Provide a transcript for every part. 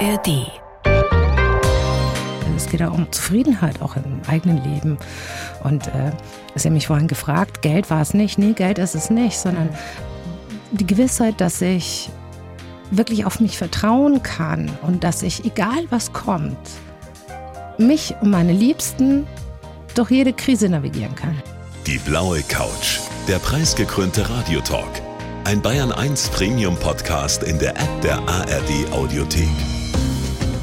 ARD. Es geht auch um Zufriedenheit, auch im eigenen Leben. Und äh, Sie haben mich vorhin gefragt, Geld war es nicht. Nee, Geld ist es nicht, sondern die Gewissheit, dass ich wirklich auf mich vertrauen kann und dass ich, egal was kommt, mich und meine Liebsten durch jede Krise navigieren kann. Die blaue Couch, der preisgekrönte Radiotalk. Ein Bayern 1 Premium Podcast in der App der ARD Audiothek.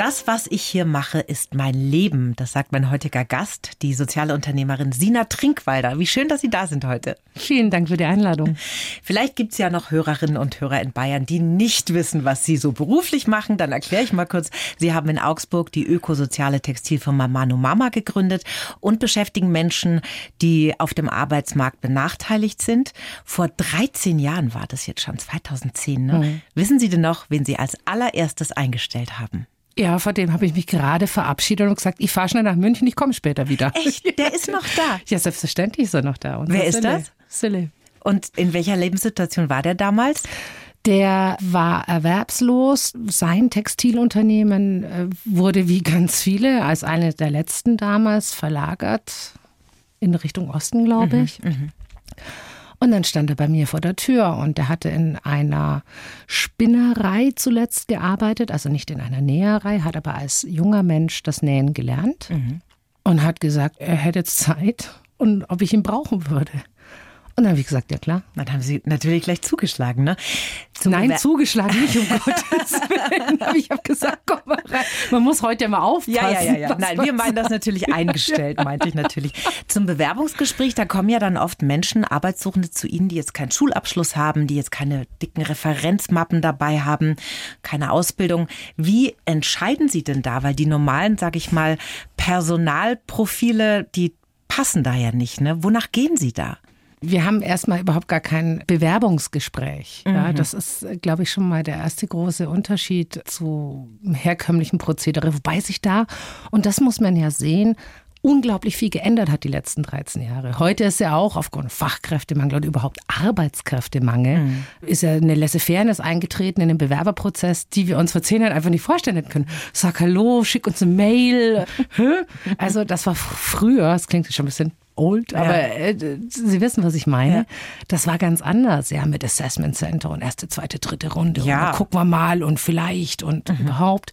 Das, was ich hier mache, ist mein Leben. Das sagt mein heutiger Gast, die soziale Unternehmerin Sina Trinkwalder. Wie schön, dass Sie da sind heute. Vielen Dank für die Einladung. Vielleicht gibt es ja noch Hörerinnen und Hörer in Bayern, die nicht wissen, was Sie so beruflich machen. Dann erkläre ich mal kurz. Sie haben in Augsburg die ökosoziale Textilfirma Manu Mama gegründet und beschäftigen Menschen, die auf dem Arbeitsmarkt benachteiligt sind. Vor 13 Jahren war das jetzt schon, 2010. Ne? Mhm. Wissen Sie denn noch, wen Sie als allererstes eingestellt haben? Ja, vor dem habe ich mich gerade verabschiedet und gesagt, ich fahre schnell nach München, ich komme später wieder. Echt? Der ist noch da? Ja, selbstverständlich ist er noch da. Und Wer ist Sille. das? Sille. Und in welcher Lebenssituation war der damals? Der war erwerbslos. Sein Textilunternehmen äh, wurde wie ganz viele als eine der letzten damals verlagert in Richtung Osten, glaube mhm, ich. Mhm, und dann stand er bei mir vor der Tür und er hatte in einer Spinnerei zuletzt gearbeitet, also nicht in einer Näherei, hat aber als junger Mensch das Nähen gelernt mhm. und hat gesagt, er hätte jetzt Zeit und ob ich ihn brauchen würde. Und dann habe ich gesagt, ja klar. Dann haben Sie natürlich gleich zugeschlagen, ne? Zum Nein, Bewer zugeschlagen nicht, um Gottes Willen. Aber ich habe gesagt, komm mal rein. Man muss heute ja mal aufpassen. Ja, ja, ja. ja. Nein, wir meinen das natürlich eingestellt, meinte ich natürlich. Zum Bewerbungsgespräch, da kommen ja dann oft Menschen, Arbeitssuchende zu Ihnen, die jetzt keinen Schulabschluss haben, die jetzt keine dicken Referenzmappen dabei haben, keine Ausbildung. Wie entscheiden Sie denn da? Weil die normalen, sage ich mal, Personalprofile, die passen da ja nicht. Ne? Wonach gehen Sie da? Wir haben erstmal überhaupt gar kein Bewerbungsgespräch. Mhm. Ja, das ist, glaube ich, schon mal der erste große Unterschied zu herkömmlichen Prozedere. Wobei sich da, und das muss man ja sehen, unglaublich viel geändert hat die letzten 13 Jahre. Heute ist ja auch aufgrund Fachkräftemangel oder überhaupt Arbeitskräftemangel, mhm. ist ja eine Laissez-Fairness eingetreten in den Bewerberprozess, die wir uns vor zehn Jahren einfach nicht vorstellen hätten können. Sag Hallo, schick uns eine Mail. also das war früher, das klingt schon ein bisschen old, aber äh, Sie wissen, was ich meine. Das war ganz anders, ja, mit Assessment Center und erste, zweite, dritte Runde. Ja. Gucken wir mal und vielleicht und mhm. überhaupt.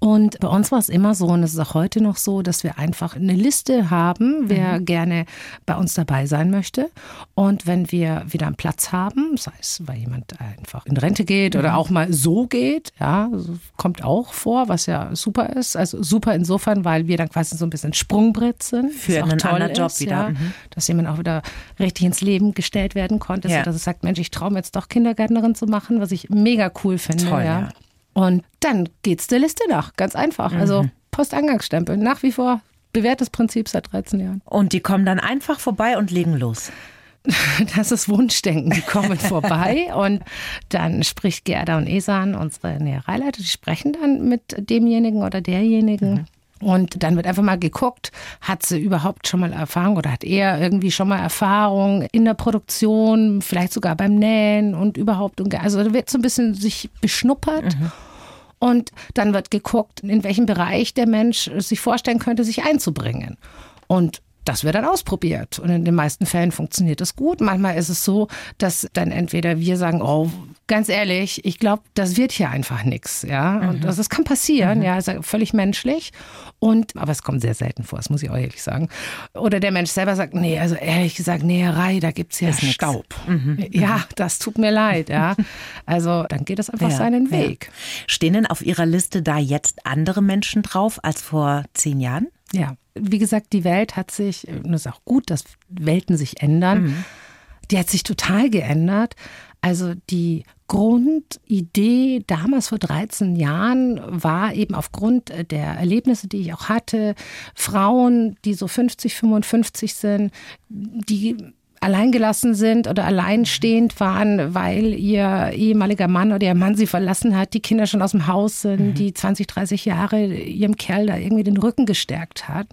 Und bei uns war es immer so, und es ist auch heute noch so, dass wir einfach eine Liste haben, wer mhm. gerne bei uns dabei sein möchte. Und wenn wir wieder einen Platz haben, sei es, weil jemand einfach in Rente geht mhm. oder auch mal so geht, ja, kommt auch vor, was ja super ist. Also super insofern, weil wir dann quasi so ein bisschen Sprungbrett sind. Für einen anderen Job wieder. Ja, mhm. Dass jemand auch wieder richtig ins Leben gestellt werden konnte. Ja. So, dass es sagt, Mensch, ich traue mir jetzt doch Kindergärtnerin zu machen, was ich mega cool finde. Toll, ja. Und dann geht's der Liste nach. Ganz einfach. Mhm. Also Postangangsstempel. Nach wie vor bewährtes Prinzip seit 13 Jahren. Und die kommen dann einfach vorbei und legen los. Das ist Wunschdenken. Die kommen vorbei und dann spricht Gerda und Esan, unsere Nähereileiter, die sprechen dann mit demjenigen oder derjenigen. Mhm. Und dann wird einfach mal geguckt, hat sie überhaupt schon mal Erfahrung oder hat er irgendwie schon mal Erfahrung in der Produktion, vielleicht sogar beim Nähen und überhaupt. Also da wird so ein bisschen sich beschnuppert. Mhm. Und dann wird geguckt, in welchem Bereich der Mensch sich vorstellen könnte, sich einzubringen. Und das wird dann ausprobiert. Und in den meisten Fällen funktioniert das gut. Manchmal ist es so, dass dann entweder wir sagen, oh, ganz ehrlich, ich glaube, das wird hier einfach nichts. Ja, und mhm. das, kann passieren. Mhm. Ja, ist völlig menschlich. Und, aber es kommt sehr selten vor, das muss ich auch ehrlich sagen. Oder der Mensch selber sagt, nee, also ehrlich gesagt, Näherei, da gibt es ja Staub. Mhm. Ja, das tut mir leid. Ja, also dann geht es einfach ja, seinen Weg. Ja. Stehen denn auf Ihrer Liste da jetzt andere Menschen drauf als vor zehn Jahren? Ja, wie gesagt, die Welt hat sich, und es ist auch gut, dass Welten sich ändern, mhm. die hat sich total geändert. Also die Grundidee damals vor 13 Jahren war eben aufgrund der Erlebnisse, die ich auch hatte, Frauen, die so 50, 55 sind, die alleingelassen sind oder alleinstehend waren, weil ihr ehemaliger Mann oder ihr Mann sie verlassen hat, die Kinder schon aus dem Haus sind, mhm. die 20, 30 Jahre ihrem Kerl da irgendwie den Rücken gestärkt hat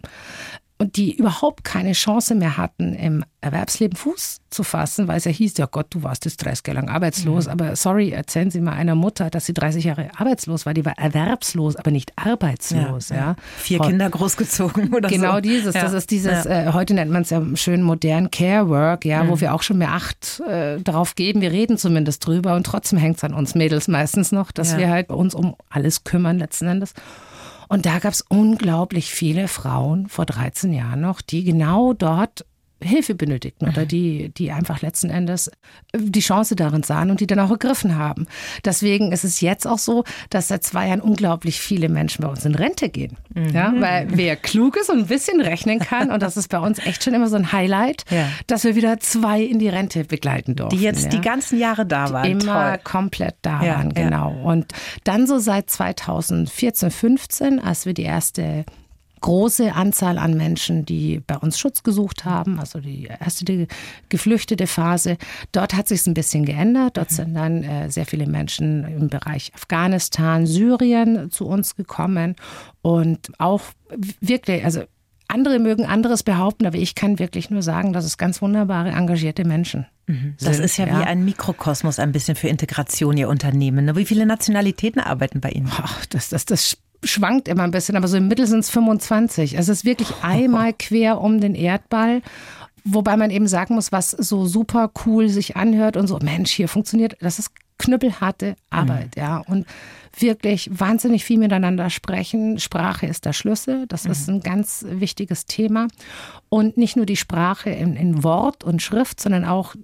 und die überhaupt keine Chance mehr hatten, im Erwerbsleben Fuß zu fassen, weil es ja hieß, ja Gott, du warst jetzt 30 Jahre lang arbeitslos, mhm. aber sorry, erzählen Sie mal einer Mutter, dass sie 30 Jahre arbeitslos war, die war erwerbslos, aber nicht arbeitslos. Ja, ja. Vier Frau, Kinder großgezogen oder genau so. Genau dieses, ja. das ist dieses, äh, heute nennt man es ja schön modern Care Work, ja, mhm. wo wir auch schon mehr Acht äh, darauf geben, wir reden zumindest drüber und trotzdem hängt es an uns Mädels meistens noch, dass wir halt uns um alles kümmern letzten Endes. Und da gab es unglaublich viele Frauen vor 13 Jahren noch, die genau dort Hilfe benötigten oder mhm. die, die einfach letzten Endes äh, die Chance darin sahen und die dann auch ergriffen haben. Deswegen ist es jetzt auch so, dass seit zwei Jahren unglaublich viele Menschen bei uns in Rente gehen. Mhm. Ja, weil wer klug ist und ein bisschen rechnen kann, und das ist bei uns echt schon immer so ein Highlight, ja. dass wir wieder zwei in die Rente begleiten durften. Die jetzt ja. die ganzen Jahre da waren. Die immer Toll. komplett da ja, waren, genau. Und dann so seit 2014, 15, als wir die erste große Anzahl an Menschen, die bei uns Schutz gesucht haben, also die erste die geflüchtete Phase. Dort hat sich ein bisschen geändert. Dort sind dann äh, sehr viele Menschen im Bereich Afghanistan, Syrien zu uns gekommen und auch wirklich, also andere mögen anderes behaupten, aber ich kann wirklich nur sagen, dass es ganz wunderbare, engagierte Menschen mhm. Das sind, ist ja, ja, wie ein Mikrokosmos ein bisschen für Integration, Ihr Unternehmen. Ne? Wie viele Nationalitäten arbeiten bei Ihnen? Ach, das, das, das schwankt immer ein bisschen, aber so im Mittel sind es 25. Es ist wirklich einmal quer um den Erdball. Wobei man eben sagen muss, was so super cool sich anhört und so, Mensch, hier funktioniert, das ist knüppelharte Arbeit, mhm. ja. Und wirklich wahnsinnig viel miteinander sprechen. Sprache ist der Schlüssel. Das mhm. ist ein ganz wichtiges Thema. Und nicht nur die Sprache in, in Wort und Schrift, sondern auch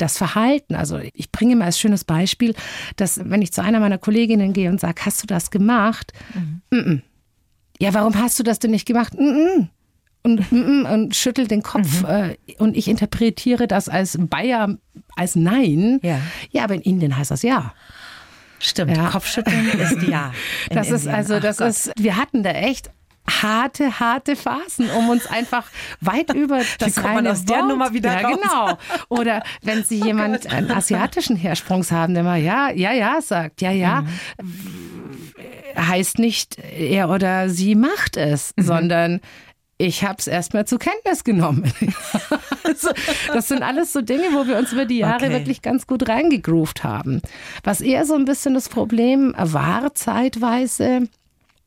das Verhalten. Also ich bringe mal als schönes Beispiel, dass wenn ich zu einer meiner Kolleginnen gehe und sage, hast du das gemacht? Mhm. Mm -mm. Ja, warum hast du das denn nicht gemacht? Mm und, und schüttelt den Kopf. Mhm. Äh, und ich interpretiere das als Bayer als Nein. Ja, ja aber in Indien heißt das Ja. Stimmt, ja. Kopfschütteln ist Ja. Das Indien. ist also, das Ach ist, wir hatten da echt harte, harte Phasen, um uns einfach weit über das Wie man aus der Nummer wieder ja, raus? genau. Oder wenn Sie jemand einen asiatischen Hersprungs haben, der mal ja, ja, ja sagt, ja, ja, mhm. heißt nicht er oder sie macht es, mhm. sondern ich habe es erstmal zur Kenntnis genommen. also, das sind alles so Dinge, wo wir uns über die Jahre okay. wirklich ganz gut reingegroovt haben. Was eher so ein bisschen das Problem war zeitweise,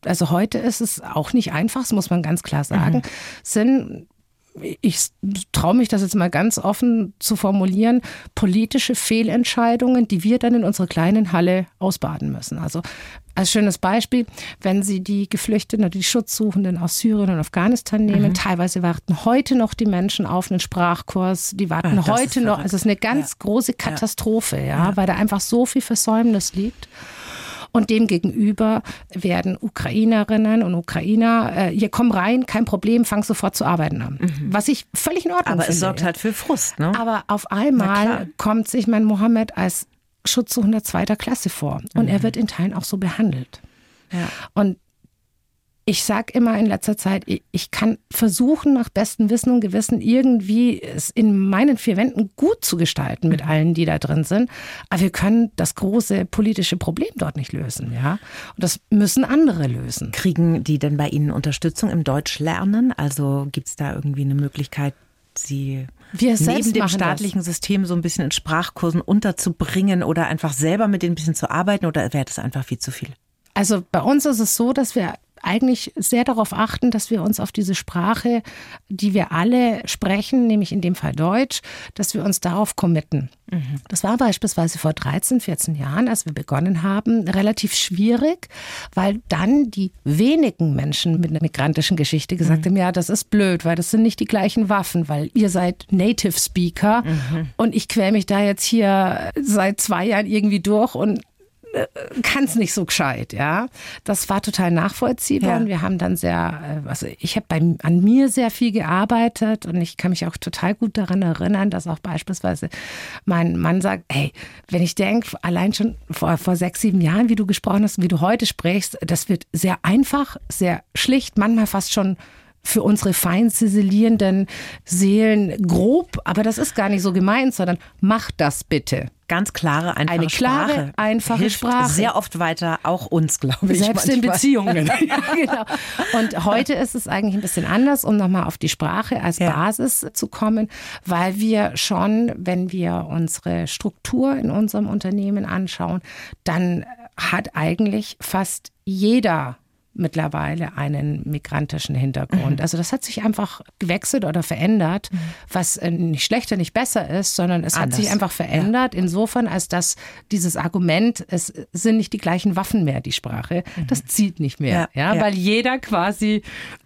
also heute ist es auch nicht einfach, das muss man ganz klar sagen, mhm. sind ich traue mich das jetzt mal ganz offen zu formulieren, politische Fehlentscheidungen, die wir dann in unserer kleinen Halle ausbaden müssen. Also als schönes Beispiel, wenn Sie die Geflüchteten oder die Schutzsuchenden aus Syrien und Afghanistan nehmen, mhm. teilweise warten heute noch die Menschen auf einen Sprachkurs, die warten Ach, heute noch, also es ist eine ganz ja. große Katastrophe, ja. ja, weil da einfach so viel Versäumnis liegt. Und demgegenüber werden Ukrainerinnen und Ukrainer, äh, hier komm rein, kein Problem, fang sofort zu arbeiten an. Mhm. Was ich völlig in Ordnung Aber finde. es sorgt halt für Frust, ne? Aber auf einmal kommt sich mein Mohammed als Schutzsuchender zweiter Klasse vor. Und mhm. er wird in Teilen auch so behandelt. Ja. Und ich sage immer in letzter Zeit, ich kann versuchen, nach bestem Wissen und Gewissen irgendwie es in meinen vier Wänden gut zu gestalten mit allen, die da drin sind. Aber wir können das große politische Problem dort nicht lösen, ja. Und das müssen andere lösen. Kriegen die denn bei Ihnen Unterstützung im Deutschlernen? Also gibt es da irgendwie eine Möglichkeit, Sie wir neben dem staatlichen das. System so ein bisschen in Sprachkursen unterzubringen oder einfach selber mit denen ein bisschen zu arbeiten oder wäre das einfach viel zu viel? Also bei uns ist es so, dass wir eigentlich sehr darauf achten, dass wir uns auf diese Sprache, die wir alle sprechen, nämlich in dem Fall Deutsch, dass wir uns darauf committen. Mhm. Das war beispielsweise vor 13, 14 Jahren, als wir begonnen haben, relativ schwierig, weil dann die wenigen Menschen mit einer migrantischen Geschichte gesagt mhm. haben, ja, das ist blöd, weil das sind nicht die gleichen Waffen, weil ihr seid Native Speaker mhm. und ich quäl mich da jetzt hier seit zwei Jahren irgendwie durch und kann es nicht so gescheit, ja. Das war total nachvollziehbar ja. und wir haben dann sehr, äh, also ich habe an mir sehr viel gearbeitet und ich kann mich auch total gut daran erinnern, dass auch beispielsweise mein Mann sagt, hey, wenn ich denke, allein schon vor, vor sechs, sieben Jahren, wie du gesprochen hast, wie du heute sprichst, das wird sehr einfach, sehr schlicht, manchmal fast schon für unsere fein ziselierenden Seelen grob, aber das ist gar nicht so gemeint, sondern macht das bitte. Ganz klare, einfache Eine klare, Sprache. einfache Hilft Sprache. Sehr oft weiter, auch uns, glaube ich. Selbst in manchmal. Beziehungen. ja, genau. Und heute ist es eigentlich ein bisschen anders, um nochmal auf die Sprache als Ja. Basis zu kommen, weil wir schon, wenn wir unsere Struktur in unserem Unternehmen anschauen, dann hat eigentlich fast jeder mittlerweile einen migrantischen Hintergrund. Mhm. Also das hat sich einfach gewechselt oder verändert, was äh, nicht schlechter, nicht besser ist, sondern es hat Anders. sich einfach verändert, insofern, als dass dieses Argument, es sind nicht die gleichen Waffen mehr, die Sprache, das zieht nicht mehr. Ja, Ja, ja. weil jeder quasi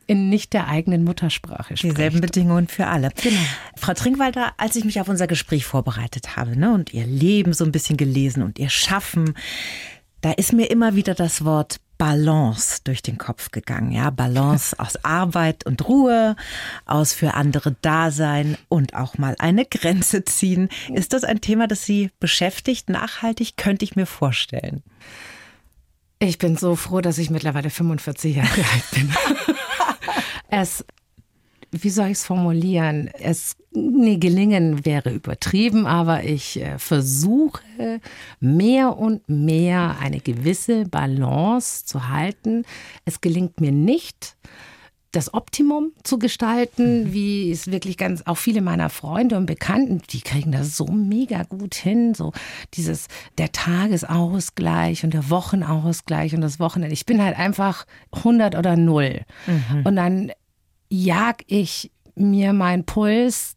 in nicht der eigenen Muttersprache spricht. Dieselben Bedingungen für alle. Genau. Frau Trinkwalder, als ich mich auf unser Gespräch vorbereitet habe ne, und Ihr Leben so ein bisschen gelesen und Ihr Schaffen, da ist mir immer wieder das Wort Balance durch den Kopf gegangen. Ja, Balance aus Arbeit und Ruhe, aus für andere Dasein und auch mal eine Grenze ziehen. Ist das ein Thema, das Sie beschäftigt, nachhaltig? Könnte ich mir vorstellen. Ich bin so froh, dass ich mittlerweile 45 Jahre alt bin. es, wie soll ich es formulieren? Es, nee, gelingen wäre übertrieben, aber ich äh, versuche mehr und mehr eine gewisse Balance zu halten. Es gelingt mir nicht, das Optimum zu gestalten, wie es wirklich ganz, auch viele meiner Freunde und Bekannten, die kriegen das so mega gut hin, so dieses, der Tagesausgleich und der Wochenausgleich und das Wochenende. Ich bin halt einfach 100 oder 0. Und dann jag ich mir meinen Puls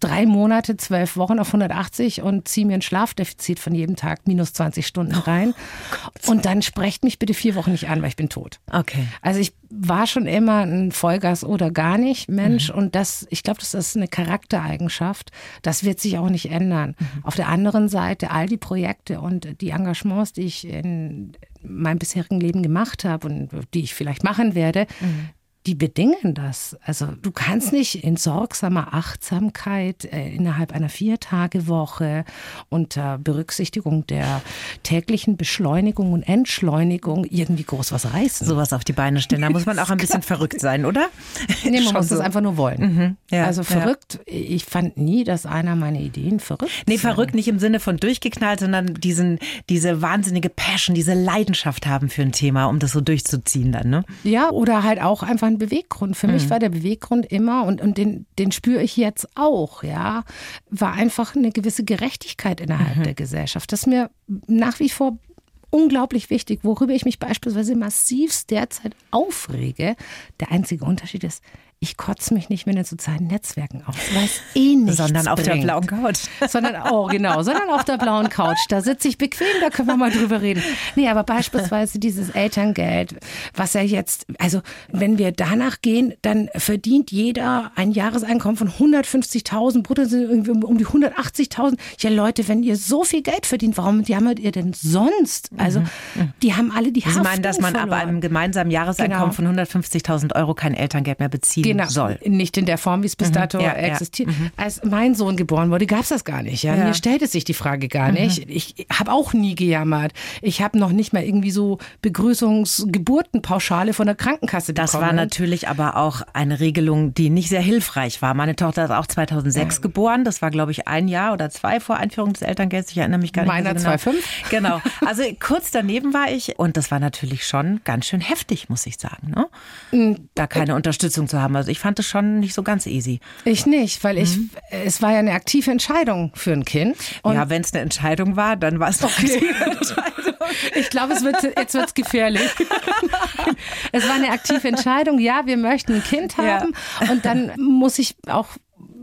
drei Monate, zwölf Wochen auf 180 und ziehe mir ein Schlafdefizit von jedem Tag minus 20 Stunden rein. und dann sprecht mich bitte vier Wochen nicht an, weil ich bin tot. Okay. Also ich war schon immer ein Vollgas oder gar nicht Mensch und das, ich glaube, das ist eine Charaktereigenschaft. Das wird sich auch nicht ändern. Auf der anderen Seite all die Projekte und die Engagements, die ich in meinem bisherigen Leben gemacht habe und die ich vielleicht machen werde, die bedingen das. Also du kannst nicht in sorgsamer Achtsamkeit äh, innerhalb einer Viertagewoche unter Berücksichtigung der täglichen Beschleunigung und Entschleunigung irgendwie groß was reißen. Sowas auf die Beine stellen. Da muss man auch ein bisschen verrückt sein, oder? Nee, man Schon muss so. das einfach nur wollen. ja, also ja. verrückt. Ich fand nie, dass einer meine Ideen verrückt. Nee, verrückt nicht im Sinne von durchgeknallt, sondern diesen, diese wahnsinnige Passion, diese Leidenschaft haben für ein Thema, um das so durchzuziehen dann, ne? Ja, oder halt auch einfach ein Beweggrund. Für mich war der Beweggrund immer, und, und den, den spüre ich jetzt auch, ja, war einfach eine gewisse Gerechtigkeit innerhalb der Gesellschaft. Das ist mir nach wie vor unglaublich wichtig, worüber ich mich beispielsweise massivst derzeit aufrege. Der einzige Unterschied ist, ich kotze mich nicht mehr in den sozialen Netzwerken aus, weil es eh nichts Sondern auf der bringt. blauen Couch. Sondern, oh genau, sondern auf der blauen Couch. Da sitze ich bequem, da können wir mal drüber reden. Nee, aber beispielsweise dieses Elterngeld, was ja jetzt, also wenn wir danach gehen, dann verdient jeder ein Jahreseinkommen von 150.000, brutto sind irgendwie um die 180.000. Ja Leute, wenn ihr so viel Geld verdient, warum jammert ihr denn sonst? Also die haben alle die Mhm. Sie meinen, dass Haftung man ab verloren. einem gemeinsamen Jahreseinkommen Genau. von 150.000 Euro kein Elterngeld mehr beziehen Genau, soll. nicht in der Form, wie es bis dato Ja, ja. existiert. Als mein Sohn geboren wurde, gab es das gar nicht. Ja? Ja. Mir stellte sich die Frage gar nicht. Ich habe auch nie gejammert. Ich habe noch nicht mal irgendwie so Begrüßungsgeburtenpauschale von der Krankenkasse Das bekommen. war natürlich aber auch eine Regelung, die nicht sehr hilfreich war. Meine Tochter ist auch 2006 geboren. Das war, glaube ich, ein Jahr oder zwei vor Einführung des Elterngelds. Ich erinnere mich gar nicht Meiner mehr so genau. 2005. Genau. Also kurz daneben war ich und das war natürlich schon ganz schön heftig, muss ich sagen. Ne? Mm. Da keine Unterstützung zu haben. Also ich fand es schon nicht so ganz easy. Ich nicht, weil ich, es war ja eine aktive Entscheidung für ein Kind. Und ja, wenn es eine Entscheidung war, dann war es eine aktive Entscheidung. Ich glaube, es wird, jetzt wird's gefährlich. es war eine aktive Entscheidung. Ja, wir möchten ein Kind Ja. haben. Und dann muss ich auch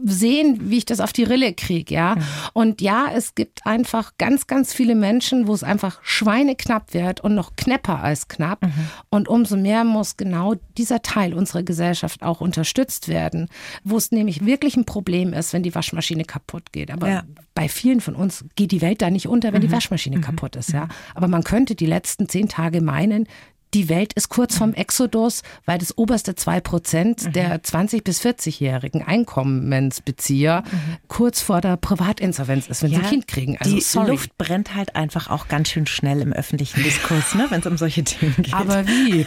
sehen, wie ich das auf die Rille kriege, ja. Und ja, es gibt einfach ganz, ganz viele Menschen, wo es einfach schweineknapp wird und noch knapper als knapp. Und umso mehr muss genau dieser Teil unserer Gesellschaft auch unterstützt werden, wo es nämlich wirklich ein Problem ist, wenn die Waschmaschine kaputt geht. Aber Ja. bei vielen von uns geht die Welt da nicht unter, wenn die Waschmaschine kaputt ist, ja. Aber man könnte die letzten zehn Tage meinen, die Welt ist kurz vorm Exodus, weil das oberste 2% mhm. der 20- bis 40-jährigen Einkommensbezieher mhm. kurz vor der Privatinsolvenz ist, wenn ja, sie ein Kind kriegen. Also, die sorry. Luft brennt halt einfach auch ganz schön schnell im öffentlichen Diskurs, ne, wenn es um solche Themen geht. Aber wie?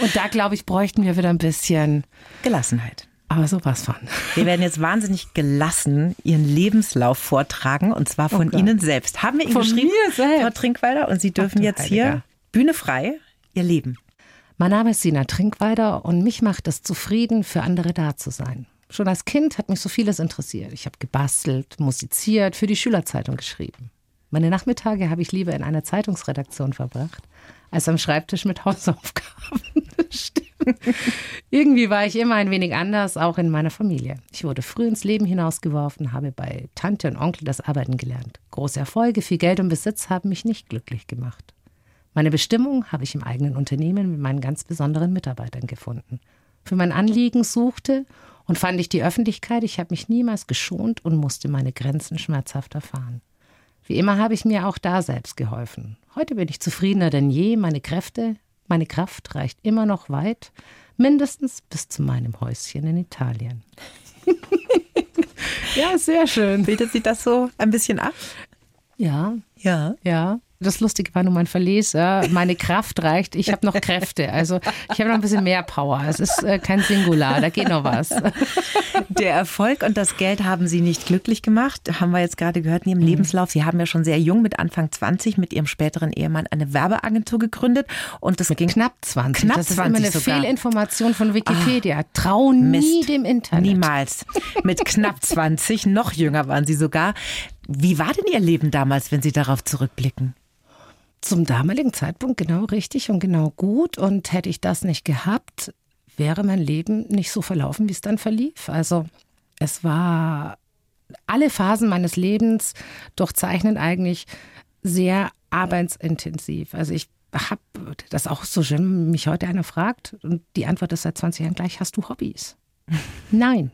Und da, glaube ich, bräuchten wir wieder ein bisschen Gelassenheit. Aber sowas von. Wir werden jetzt wahnsinnig gelassen Ihren Lebenslauf vortragen und zwar von oh Ihnen selbst. Haben wir Ihnen von geschrieben. Frau Trinkweiler? Und Sie dürfen Ach, jetzt hier Bühne frei Ihr Leben. Mein Name ist Sina Trinkweider und mich macht es zufrieden, für andere da zu sein. Schon als Kind hat mich so vieles interessiert. Ich habe gebastelt, musiziert, für die Schülerzeitung geschrieben. Meine Nachmittage habe ich lieber in einer Zeitungsredaktion verbracht, als am Schreibtisch mit Hausaufgaben. Irgendwie war ich immer ein wenig anders, auch in meiner Familie. Ich wurde früh ins Leben hinausgeworfen, habe bei Tante und Onkel das Arbeiten gelernt. Große Erfolge, viel Geld und Besitz haben mich nicht glücklich gemacht. Meine Bestimmung habe ich im eigenen Unternehmen mit meinen ganz besonderen Mitarbeitern gefunden. Für mein Anliegen suchte und fand ich die Öffentlichkeit. Ich habe mich niemals geschont und musste meine Grenzen schmerzhaft erfahren. Wie immer habe ich mir auch da selbst geholfen. Heute bin ich zufriedener denn je. Meine Kräfte, meine Kraft reicht immer noch weit, mindestens bis zu meinem Häuschen in Italien. ja, sehr schön. Bildet sich das so ein bisschen ab? Ja. Ja. Ja. Das Lustige war nur mein Verleser. Meine Kraft reicht. Ich habe noch Kräfte. Also ich habe noch ein bisschen mehr Power. Es ist äh, kein Singular. Da geht noch was. Der Erfolg und das Geld haben Sie nicht glücklich gemacht. Haben wir jetzt gerade gehört in Ihrem mhm. Lebenslauf. Sie haben ja schon sehr jung mit Anfang 20 mit Ihrem späteren Ehemann eine Werbeagentur gegründet. Und das mit ging knapp 20. Knapp das ist 20 immer eine sogar. Fehlinformation von Wikipedia. Ah, Trau nie Mist. dem Internet. Niemals. Mit knapp 20, noch jünger waren Sie sogar. Wie war denn Ihr Leben damals, wenn Sie darauf zurückblicken? Zum damaligen Zeitpunkt genau richtig und genau gut. Und hätte ich das nicht gehabt, wäre mein Leben nicht so verlaufen, wie es dann verlief. Also es war alle Phasen meines Lebens durchzeichnen eigentlich sehr arbeitsintensiv. Also ich habe das auch so schön, mich heute einer fragt und die Antwort ist seit 20 Jahren gleich, hast du Hobbys? Nein.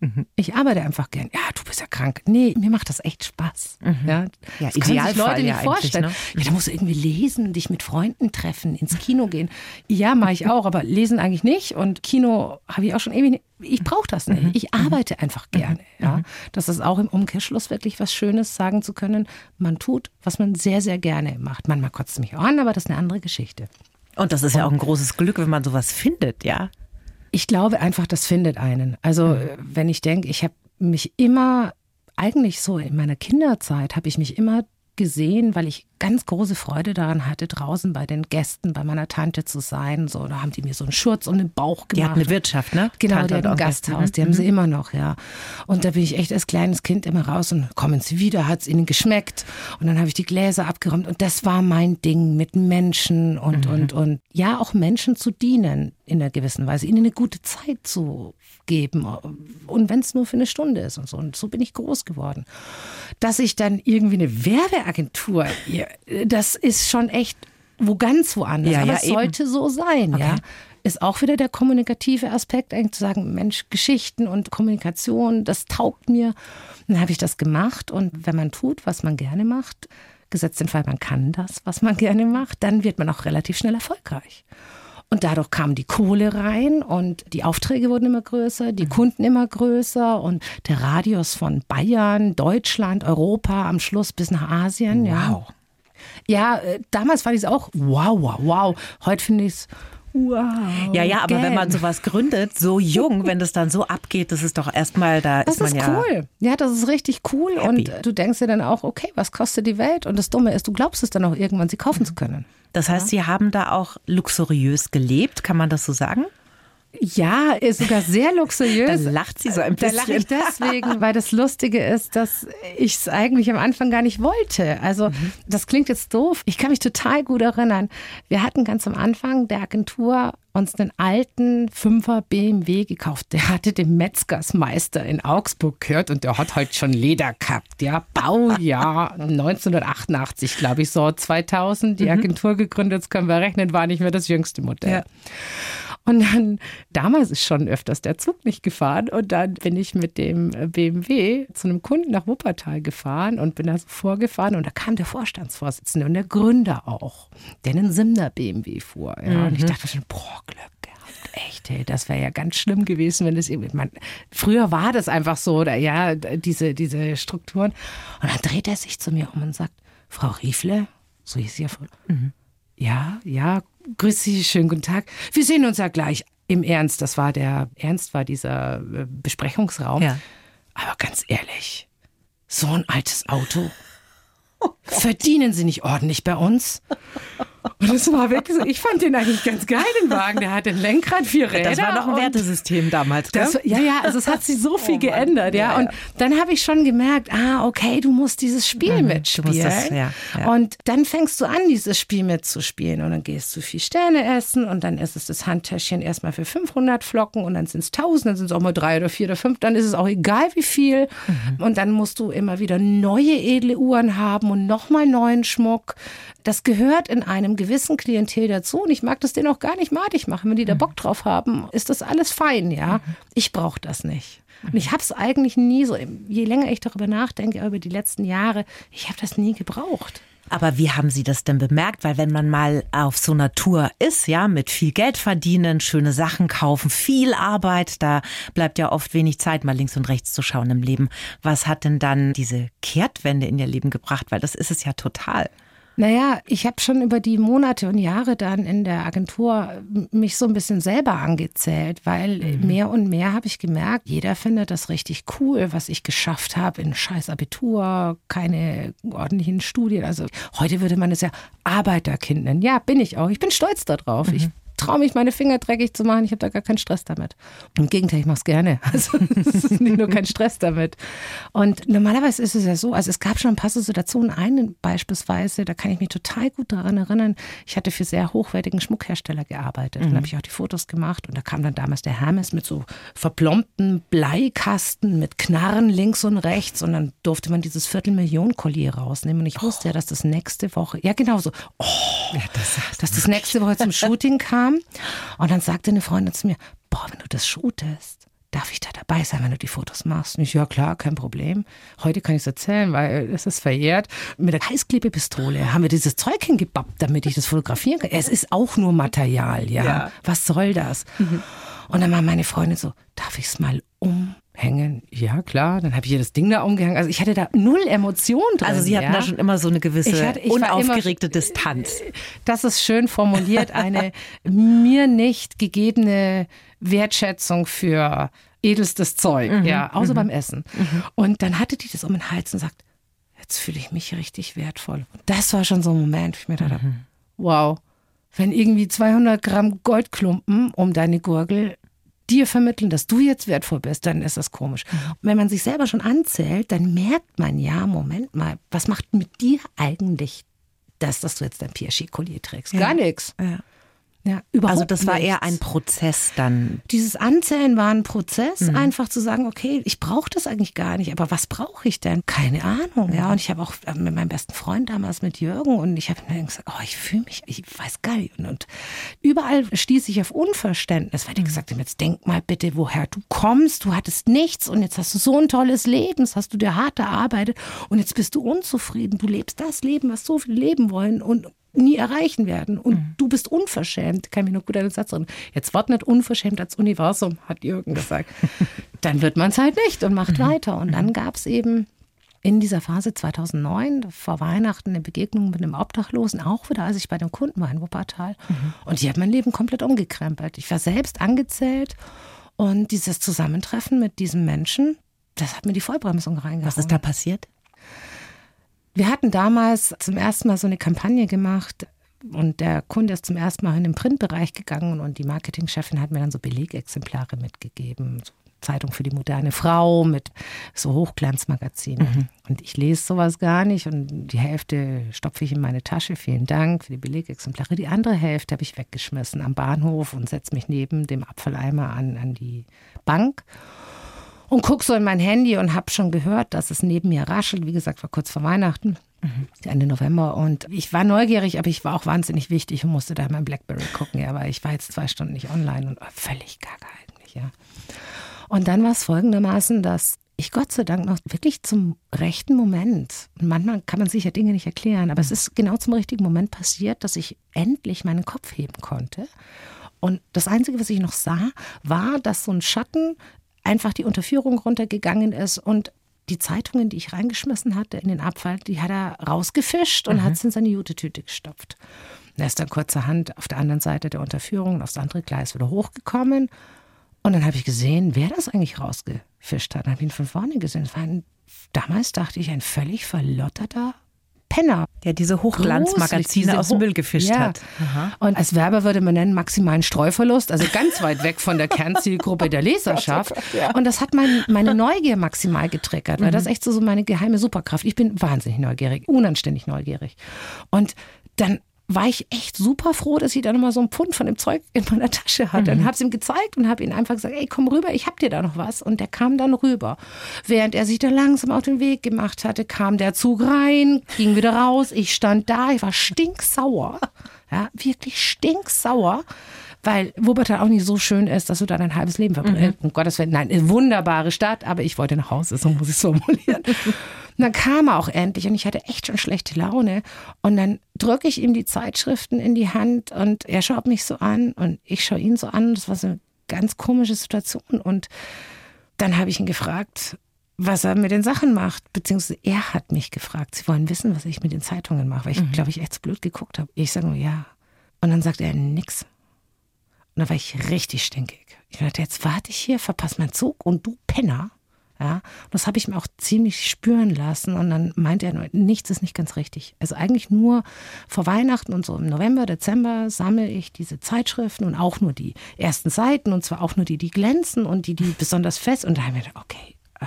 Mhm. Ich arbeite einfach gern. Ja, du bist ja krank. Nee, mir macht das echt Spaß. Mhm. Ja, ja das können sich Leute nicht vorstellen. Ne? Ja, da musst du irgendwie lesen, dich mit Freunden treffen, ins Kino gehen. Ja, mache ich auch, aber lesen eigentlich nicht. Und Kino habe ich auch schon ewig nicht. Ich brauche das nicht. Mhm. Ich arbeite einfach mhm. gerne. Ja, das ist auch im Umkehrschluss wirklich was Schönes, sagen zu können. Man tut, was man sehr, sehr gerne macht. Manchmal kotzt es mich auch an, aber das ist eine andere Geschichte. Und das ist ja auch ein großes Glück, wenn man sowas findet, ja. Ich glaube einfach, das findet einen. Also mhm. wenn ich denke, ich habe mich immer, eigentlich so in meiner Kinderzeit, habe ich mich immer gesehen, weil ich ganz große Freude daran hatte, draußen bei den Gästen, bei meiner Tante zu sein. So, da haben die mir so einen Schurz um den Bauch gemacht. Die hat eine Wirtschaft, ne? Genau, Tante die hat ein Gasthaus, mhm. die haben sie immer noch, ja. Und da bin ich echt als kleines Kind immer raus und kommen sie wieder, hat es ihnen geschmeckt. Und dann habe ich die Gläser abgeräumt und das war mein Ding mit Menschen und, mhm. und, und ja, auch Menschen zu dienen in einer gewissen Weise, ihnen eine gute Zeit zu geben. Und wenn es nur für eine Stunde ist und so. Und so bin ich groß geworden. Dass ich dann irgendwie eine Werbeagentur das ist schon echt wo ganz woanders. Ja, Aber ja, es sollte so sein, okay. ja. Ist auch wieder der kommunikative Aspekt, eigentlich zu sagen, Mensch, Geschichten und Kommunikation, das taugt mir. Dann habe ich das gemacht und wenn man tut, was man gerne macht, gesetzt den Fall, man kann das, was man gerne macht, dann wird man auch relativ schnell erfolgreich. Und dadurch kam die Kohle rein und die Aufträge wurden immer größer, die Kunden immer größer und der Radius von Bayern, Deutschland, Europa, am Schluss bis nach Asien. Wow. Ja. Ja, äh, damals fand ich es auch wow, wow, wow. Heute finde ich es Wow. Ja, ja, aber gern. wenn man sowas gründet, so jung, wenn das dann so abgeht, das ist doch erstmal, da das ist man ist ja. cool. Ja, das ist richtig cool. Happy. Und du denkst dir dann auch, okay, was kostet die Welt? Und das Dumme ist, du glaubst es dann auch irgendwann, sie kaufen zu können. Das heißt, ja. Sie haben da auch luxuriös gelebt, kann man das so sagen? Ja, ist sogar sehr luxuriös. Dann lacht sie so ein bisschen. Da lache ich deswegen, weil das Lustige ist, dass ich es eigentlich am Anfang gar nicht wollte. Also mhm. das klingt jetzt doof. Ich kann mich total gut erinnern. Wir hatten ganz am Anfang der Agentur uns einen alten Fünfer BMW gekauft. Der hatte den Metzgersmeister in Augsburg gehört und der hat halt schon Leder gehabt. Ja, Baujahr 1988, glaube ich, so 2000 die mhm. Agentur gegründet. Jetzt können wir rechnen, war nicht mehr das jüngste Modell. Ja. Und dann, damals ist schon öfters der Zug nicht gefahren. Und dann bin ich mit dem BMW zu einem Kunden nach Wuppertal gefahren und bin da so vorgefahren. Und da kam der Vorstandsvorsitzende und der Gründer auch, der einen Simner BMW fuhr. Ja. Mhm. Und ich mhm. dachte schon, boah, Glück gehabt. Echt, ey, das wäre ja ganz schlimm gewesen, wenn es irgendwie. Man, früher war das einfach so, oder ja, diese, diese Strukturen. Und dann dreht er sich zu mir um und sagt, Frau Riefle, so hieß sie ja voll. Mhm. Ja, ja, grüß Sie, schönen guten Tag. Wir sehen uns ja gleich im Ernst. Das war der, Ernst war dieser äh, Besprechungsraum. Ja. Aber ganz ehrlich, so ein altes Auto. Verdienen Sie nicht ordentlich bei uns? Und das war wirklich so, ich fand den eigentlich ganz geil, den Wagen. Der hat ein Lenkrad, vier Räder. Das war noch ein Wertesystem damals, gell? Das, ja, ja, also es hat sich so viel oh geändert, ja. Und dann habe ich schon gemerkt, ah, okay, du musst dieses Spiel mhm, mitspielen. Das, ja, ja. Und dann fängst du an, dieses Spiel mitzuspielen. Und dann gehst du viel Sterne essen und dann ist es das Handtäschchen erstmal für 500 Flocken und dann sind es 1000, dann sind es auch mal drei oder vier oder fünf. Dann ist es auch egal, wie viel. Mhm. Und dann musst du immer wieder neue edle Uhren haben und nochmal neuen Schmuck. Das gehört in einem gewissen Klientel dazu und ich mag das denen auch gar nicht madig machen. Wenn die da mhm. Bock drauf haben, ist das alles fein, ja. Mhm. Ich brauche das nicht. Und ich habe es eigentlich nie so, je länger ich darüber nachdenke, über die letzten Jahre, ich habe das nie gebraucht. Aber wie haben Sie das denn bemerkt? Weil wenn man mal auf so einer Tour ist, ja, mit viel Geld verdienen, schöne Sachen kaufen, viel Arbeit, da bleibt ja oft wenig Zeit, mal links und rechts zu schauen im Leben. Was hat denn dann diese Kehrtwende in Ihr Leben gebracht? Weil das ist es ja total. Naja, ich habe schon über die Monate und Jahre dann in der Agentur mich so ein bisschen selber angezählt, weil mhm. mehr und mehr habe ich gemerkt, jeder findet das richtig cool, was ich geschafft habe in scheiß Abitur, keine ordentlichen Studien. Also heute würde man es ja Arbeiterkind nennen. Ja, bin ich auch. Ich bin stolz darauf. Mhm. Ich traue mich, meine Finger dreckig zu machen. Ich habe da gar keinen Stress damit. Im Gegenteil, ich mache es gerne. Also es ist nicht nur kein Stress damit. Und normalerweise ist es ja so, also es gab schon ein paar Situationen, einen beispielsweise, da kann ich mich total gut daran erinnern. Ich hatte für sehr hochwertigen Schmuckhersteller gearbeitet. Mhm. Dann habe ich auch die Fotos gemacht und da kam dann damals der Hermes mit so verplombten Bleikasten mit Knarren links und rechts und dann durfte man dieses Viertelmillion-Collier rausnehmen und ich wusste ja, dass das nächste Woche, ja genau so, oh, ja, das dass das nächste Woche zum Shooting kam kam. Und dann sagte eine Freundin zu mir, boah, wenn du das shootest, darf ich da dabei sein, wenn du die Fotos machst? Und ich, ja klar, kein Problem. Heute kann ich es erzählen, weil es ist verjährt. Mit der Heißklebepistole haben wir dieses Zeug hingebappt, damit ich das fotografieren kann. Es ist auch nur Material, ja. ja. Was soll das? Mhm. Und dann war meine Freundin so, darf ich es mal umhängen? Ja, klar. Dann habe ich ihr das Ding da umgehangen. Also ich hatte da null Emotionen drin. Also Sie hatten ja? da schon immer so eine gewisse ich hatte, ich unaufgeregte immer, Distanz. Das ist schön formuliert. Eine mir nicht gegebene Wertschätzung für edelstes Zeug, mhm. ja, außer mhm. beim Essen. Mhm. Und dann hatte die das um den Hals und sagt, jetzt fühle ich mich richtig wertvoll. Und das war schon so ein Moment, wo ich mir dachte, mhm. wow, wenn irgendwie 200 Gramm Goldklumpen um deine Gurgel dir vermitteln, dass du jetzt wertvoll bist, dann ist das komisch. Mhm. Und wenn man sich selber schon anzählt, dann merkt man ja, Moment mal, was macht mit dir eigentlich das, dass du jetzt dein Piaget-Collier trägst? Gar ja. nichts. Ja. Ja, überhaupt also das war nichts. eher ein Prozess dann. Dieses Anzählen war ein Prozess, mhm. einfach zu sagen, okay, ich brauche das eigentlich gar nicht, aber was brauche ich denn? Keine Ahnung, ja. Und ich habe auch äh, mit meinem besten Freund damals mit Jürgen und ich habe mir gesagt, oh, ich fühle mich, ich weiß gar nicht. Und, und überall stieß ich auf Unverständnis, weil die mhm. gesagt haben, jetzt denk mal bitte, woher du kommst. Du hattest nichts und jetzt hast du so ein tolles Leben, das hast du dir hart erarbeitet und jetzt bist du unzufrieden. Du lebst das Leben, was so viele leben wollen und nie erreichen werden. Und mhm. du bist unverschämt. Kann mich noch gut an den Satz erinnern. Jetzt wart nicht unverschämt als Universum, hat Jürgen gesagt. dann wird man es halt nicht und macht mhm. weiter. Und dann mhm. gab es eben in dieser Phase 2009 vor Weihnachten eine Begegnung mit einem Obdachlosen, auch wieder, als ich bei dem Kunden war in Wuppertal. Mhm. Und die hat mein Leben komplett umgekrempelt. Ich war selbst angezählt und dieses Zusammentreffen mit diesem Menschen, das hat mir die Vollbremsung reingehauen. Was ist da passiert? Wir hatten damals zum ersten Mal so eine Kampagne gemacht und der Kunde ist zum ersten Mal in den Printbereich gegangen und die Marketingchefin hat mir dann so Belegexemplare mitgegeben. So Zeitung für die moderne Frau mit so Hochglanzmagazinen. Mhm. Und ich lese sowas gar nicht und die Hälfte stopfe ich in meine Tasche. Vielen Dank für die Belegexemplare. Die andere Hälfte habe ich weggeschmissen am Bahnhof und setze mich neben dem Abfalleimer an, an die Bank und guck so in mein Handy und habe schon gehört, dass es neben mir raschelt. Wie gesagt, war kurz vor Weihnachten. Ende November. Und ich war neugierig, aber ich war auch wahnsinnig wichtig und musste da mein Blackberry gucken. Ja, aber ich war jetzt zwei Stunden nicht online und völlig gaga eigentlich, ja. Und dann war es folgendermaßen, dass ich Gott sei Dank noch wirklich zum rechten Moment, manchmal kann man sich ja Dinge nicht erklären, aber es ist genau zum richtigen Moment passiert, dass ich endlich meinen Kopf heben konnte. Und das Einzige, was ich noch sah, war, dass so ein Schatten einfach die Unterführung runtergegangen ist und die Zeitungen, die ich reingeschmissen hatte in den Abfall, die hat er rausgefischt und mhm. hat sie in seine Jutetüte gestopft. Er ist dann kurzerhand auf der anderen Seite der Unterführung aufs andere Gleis wieder hochgekommen. Und dann habe ich gesehen, wer das eigentlich rausgefischt hat. Dann habe ich ihn von vorne gesehen. Es ein, damals dachte ich, ein völlig verlotterter Penner. Der diese Hochglanzmagazine aus dem Müll gefischt ja. hat. Aha. Und als Werber würde man nennen maximalen Streuverlust, also ganz weit weg von der Kernzielgruppe der Leserschaft. Und das hat mein, meine Neugier maximal getriggert, weil mhm. das echt so, so meine geheime Superkraft. Ich bin wahnsinnig neugierig, unanständig neugierig. Und dann war ich echt super froh, dass ich da nochmal so ein Pfund von dem Zeug in meiner Tasche hatte. Mhm. Und habe es ihm gezeigt und habe ihm einfach gesagt, ey, komm rüber, ich hab dir da noch was. Und der kam dann rüber. Während er sich da langsam auf den Weg gemacht hatte, kam der Zug rein, ging wieder raus. Ich stand da, ich war stinksauer. Ja, wirklich stinksauer weil Wuppertal auch nicht so schön ist, dass du da dein halbes Leben verbringst. Mhm. Um Gottes Willen, nein, eine wunderbare Stadt, aber ich wollte nach Hause, so muss ich es formulieren. Und dann kam er auch endlich und ich hatte echt schon schlechte Laune. Und dann drücke ich ihm die Zeitschriften in die Hand und er schaut mich so an und ich schaue ihn so an. Das war so eine ganz komische Situation. Und dann habe ich ihn gefragt, was er mit den Sachen macht. Beziehungsweise er hat mich gefragt. Sie wollen wissen, was ich mit den Zeitungen mache, weil ich, mhm. glaube ich, echt zu blöd geguckt habe. Ich sage nur ja. Und dann sagt er nix. Und dann war ich richtig stinkig. Ich dachte, jetzt warte ich hier, verpasse meinen Zug und du Penner. Ja, und das habe ich mir auch ziemlich spüren lassen. Und dann meinte er, nichts ist nicht ganz richtig. Also eigentlich nur vor Weihnachten und so im November, Dezember sammle ich diese Zeitschriften und auch nur die ersten Seiten und zwar auch nur die, die glänzen und die, die besonders fest. Und da habe ich mir gedacht, okay. Äh,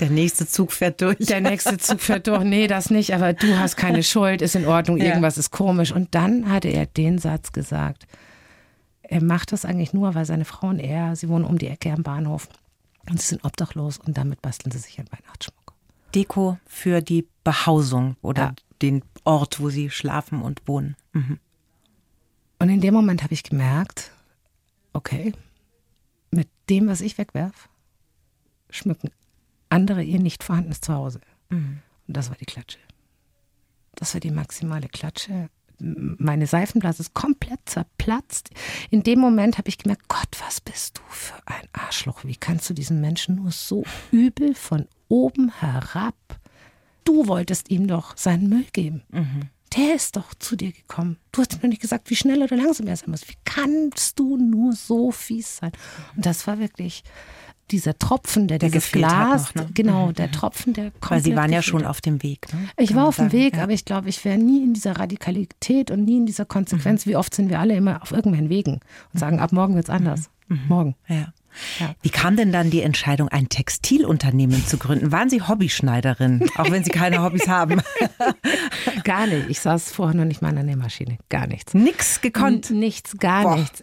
der nächste Zug fährt durch. Der nächste Zug fährt durch. Nee, das nicht, aber du hast keine Schuld, ist in Ordnung, irgendwas ja. ist komisch. Und dann hatte er den Satz gesagt. Er macht das eigentlich nur, weil seine Frau und er, sie wohnen um die Ecke am Bahnhof und sie sind obdachlos und damit basteln sie sich einen Weihnachtsschmuck. Deko für die Behausung oder ja. den Ort, wo sie schlafen und wohnen. Mhm. Und in dem Moment habe ich gemerkt, okay, mit dem, was ich wegwerf, schmücken andere ihr nicht vorhandenes Zuhause. Mhm. Und das war die Klatsche. Das war die maximale Klatsche meine Seifenblase ist komplett zerplatzt. In dem Moment habe ich gemerkt, Gott, was bist du für ein Arschloch? Wie kannst du diesen Menschen nur so übel von oben herab? Du wolltest ihm doch seinen Müll geben. Mhm. Der ist doch zu dir gekommen. Du hast ihm noch nicht gesagt, wie schnell oder langsam er sein muss. Wie kannst du nur so fies sein? Und das war wirklich, dieser Tropfen, der, der dieses Glas, noch, ne? genau, mhm. der Tropfen, der kommt. Weil Sie waren ja schon auf dem Weg. Ne? Ich war auf dem Weg, ja. aber ich glaube, ich wäre nie in dieser Radikalität und nie in dieser Konsequenz. Mhm. Wie oft sind wir alle immer auf irgendwelchen Wegen und sagen, ab morgen wird es anders. Mhm. mhm. Morgen. Ja. Ja. Wie kam denn dann die Entscheidung, ein Textilunternehmen zu gründen? Waren Sie Hobbyschneiderin, auch wenn Sie keine Hobbys haben? gar nicht. Ich saß vorher noch nicht mal an der Nähmaschine. Gar nichts. Nichts gekonnt? N nichts, gar Boah. nichts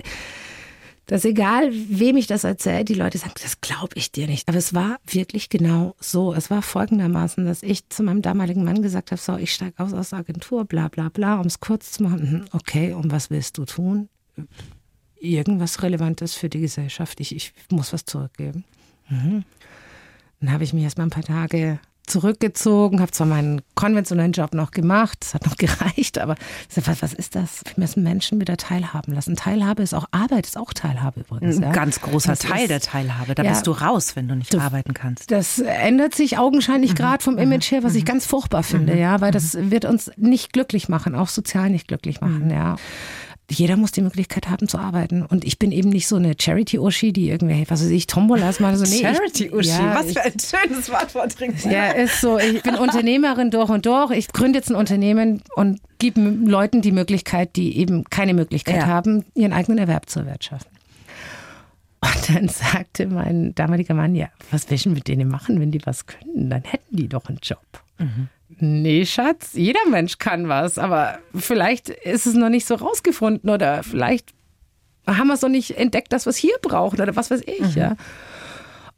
dass egal, wem ich das erzähle, die Leute sagen, das glaube ich dir nicht. Aber es war wirklich genau so. Es war folgendermaßen, dass ich zu meinem damaligen Mann gesagt habe, so, ich steige aus aus der Agentur, bla bla bla, um es kurz zu machen. Mhm, okay, und was willst du tun? Irgendwas Relevantes für die Gesellschaft. Ich, ich muss was zurückgeben. Mhm. Dann habe ich mich erst mal ein paar Tage zurückgezogen, habe zwar meinen konventionellen Job noch gemacht, das hat noch gereicht, aber was, was ist das? Wir müssen Menschen wieder teilhaben lassen. Teilhabe ist auch Arbeit, ist auch Teilhabe übrigens. Ein ja. ganz großer das Teil ist, der Teilhabe. Da ja, bist du raus, wenn du nicht du, arbeiten kannst. Das ändert sich augenscheinlich mhm. gerade vom Image her, was mhm. ich ganz furchtbar finde, mhm. ja, weil das mhm. wird uns nicht glücklich machen, auch sozial nicht glücklich machen, mhm. ja jeder muss die Möglichkeit haben zu arbeiten. Und ich bin eben nicht so eine Charity-Uschi, die irgendwie, was weiß ich, Tombolas mal so. Nee, Charity-Uschi, ja, was für ein schönes Wort vortrinkt. Ja, ist so. Ich bin Unternehmerin durch und durch. Ich gründe jetzt ein Unternehmen und gebe Leuten die Möglichkeit, die eben keine Möglichkeit ja. haben, ihren eigenen Erwerb zu erwirtschaften. Und dann sagte mein damaliger Mann, ja, was willst du mit denen machen, wenn die was können? Dann hätten die doch einen Job. Mhm. Nee, Schatz, jeder Mensch kann was, aber vielleicht ist es noch nicht so rausgefunden oder vielleicht haben wir es noch nicht entdeckt, dass wir es hier brauchen oder was weiß ich, mhm. ja.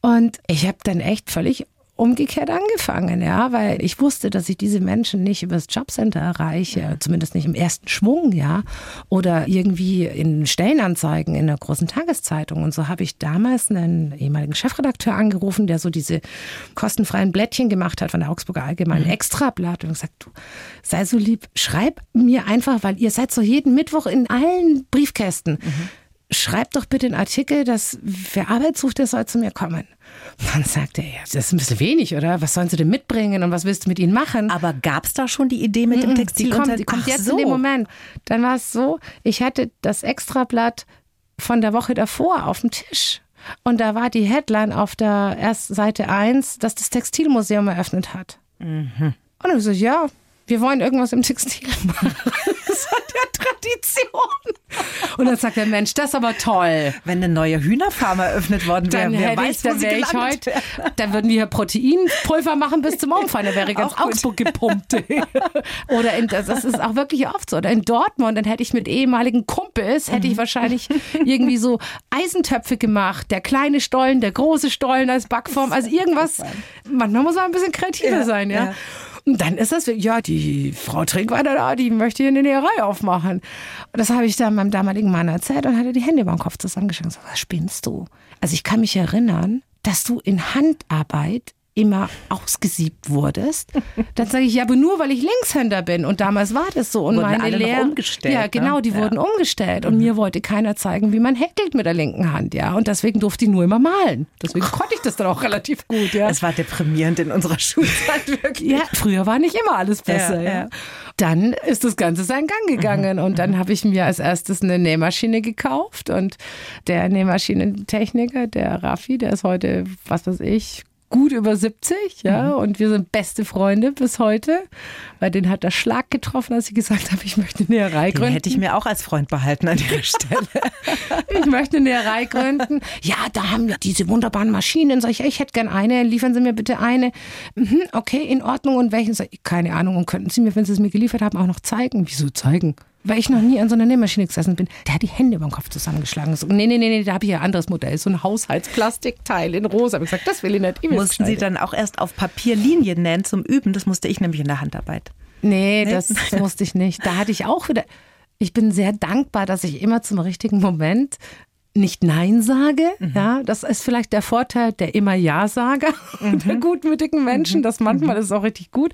Und ich habe dann echt völlig umgekehrt angefangen, ja, weil ich wusste, dass ich diese Menschen nicht übers Jobcenter erreiche, zumindest nicht im ersten Schwung, ja, oder irgendwie in Stellenanzeigen in einer großen Tageszeitung. Und so habe ich damals einen ehemaligen Chefredakteur angerufen, der so diese kostenfreien Blättchen gemacht hat von der Augsburger Allgemeinen mhm. Extrablatt und gesagt, du sei so lieb, schreib mir einfach, weil ihr seid so jeden Mittwoch in allen Briefkästen. Mhm schreib doch bitte einen Artikel, dass wer Arbeit sucht, der soll zu mir kommen. Dann sagte er, das ist ein bisschen wenig, oder? Was sollen sie denn mitbringen und was willst du mit ihnen machen? Aber gab es da schon die Idee mit dem Textil? Die kommt, die kommt jetzt so. in dem Moment. Dann war es so, ich hatte das Extrablatt von der Woche davor auf dem Tisch. Und da war die Headline auf der ersten Seite 1, dass das Textilmuseum eröffnet hat. Mhm. Und dann so, ja, wir wollen irgendwas im Textil machen. Das hat ja Tradition. Und dann sagt der Mensch, das ist aber toll. Wenn eine neue Hühnerfarm eröffnet worden wäre, dann wer weiß, ich, dann wäre ich heute, dann würden wir hier Proteinpulver machen bis zum Umfallen, da wäre ganz Augsburg gepumpt. Oder in, das ist auch wirklich oft so. Oder in Dortmund, dann hätte ich mit ehemaligen Kumpels, hätte ich wahrscheinlich irgendwie so Eisentöpfe gemacht. Der kleine Stollen, der große Stollen als Backform, also irgendwas. Manchmal muss man ein bisschen kreativer ja, sein, ja. ja. Und dann ist das, ja, die Frau Trinkweiler da, die möchte hier eine Näherei aufmachen. Und das habe ich dann meinem damaligen Mann erzählt und hatte die Hände über den Kopf zusammengeschlagen. So, was spinnst du? Also ich kann mich erinnern, dass du in Handarbeit immer ausgesiebt wurdest, dann sage ich, ja, aber nur weil ich Linkshänder bin. Und damals war das so. Und wurden meine Lehrer. umgestellt. Ja, genau, die ne? wurden umgestellt. Und mhm. mir wollte keiner zeigen, wie man häkelt mit der linken Hand, ja. Und deswegen durfte ich nur immer malen. Deswegen konnte ich das dann auch relativ gut, ja. Es war deprimierend in unserer Schulzeit, wirklich. Ja, früher war nicht immer alles besser, ja. ja. Dann ist das Ganze seinen Gang gegangen. Mhm. Und dann habe ich mir als erstes eine Nähmaschine gekauft. Und der Nähmaschinentechniker, der Raffi, der ist heute, was weiß ich, gut über 70, ja, mhm. und wir sind beste Freunde bis heute, weil den hat der Schlag getroffen, als ich gesagt habe, ich möchte eine Näherei gründen. Den hätte ich mir auch als Freund behalten an ihrer Stelle. ich möchte eine Näherei gründen. Ja, da haben wir diese wunderbaren Maschinen. Sag ich, ich hätte gern eine, liefern Sie mir bitte eine. Mhm, okay, in Ordnung. Und welchen? Keine Ahnung. Und könnten Sie mir, wenn Sie es mir geliefert haben, auch noch zeigen? Wieso zeigen? Weil ich noch nie an so einer Nähmaschine gesessen bin, der hat die Hände über den Kopf zusammengeschlagen. So, nee, nee, nee, nee, da habe ich ja ein anderes Modell, so ein Haushaltsplastikteil in rosa. Ich gesagt, das will ich nicht. Ich Mussten Sie dann auch erst auf Papier Linien nähen zum Üben? Das musste ich nämlich in der Handarbeit. Nee, nee? das musste ich nicht. Da hatte ich auch wieder, ich bin sehr dankbar, dass ich immer zum richtigen Moment nicht Nein sage. Mhm. Ja, das ist vielleicht der Vorteil der immer Ja-Sager, mhm. der gutmütigen Menschen. Mhm. Das manchmal ist auch richtig gut.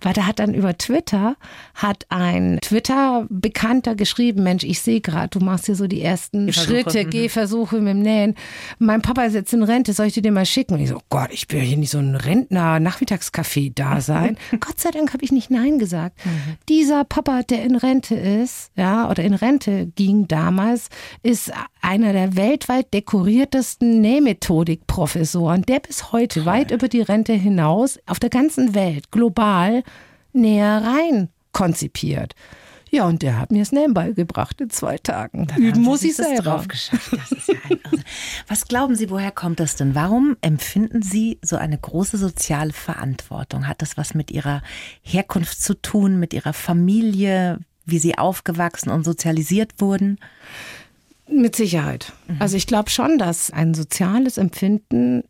Weil da hat dann über Twitter, hat ein Twitter-Bekannter geschrieben, Mensch, ich sehe gerade, du machst hier so die ersten Schritte, mhm. Gehversuche mit dem Nähen. Mein Papa ist jetzt in Rente, soll ich dir den mal schicken? Und ich so, oh Gott, ich will hier nicht so ein Rentner-Nachmittagscafé da sein. Gott sei Dank habe ich nicht Nein gesagt. Mhm. Dieser Papa, der in Rente ist, ja, oder in Rente ging damals, ist einer der weltweit dekoriertesten Nähmethodik-Professoren, der bis heute Toll. weit über die Rente hinaus auf der ganzen Welt global Nähereien konzipiert. Ja, und der hat mir das Nähen beigebracht in zwei Tagen. Dann Üben muss ich selber. Drauf geschafft. Das ist ja ein Was glauben Sie, woher kommt das denn? Warum empfinden Sie so eine große soziale Verantwortung? Hat das was mit Ihrer Herkunft zu tun, mit Ihrer Familie, wie Sie aufgewachsen und sozialisiert wurden? Mit Sicherheit. Mhm. Also ich glaube schon, dass ein soziales Empfinden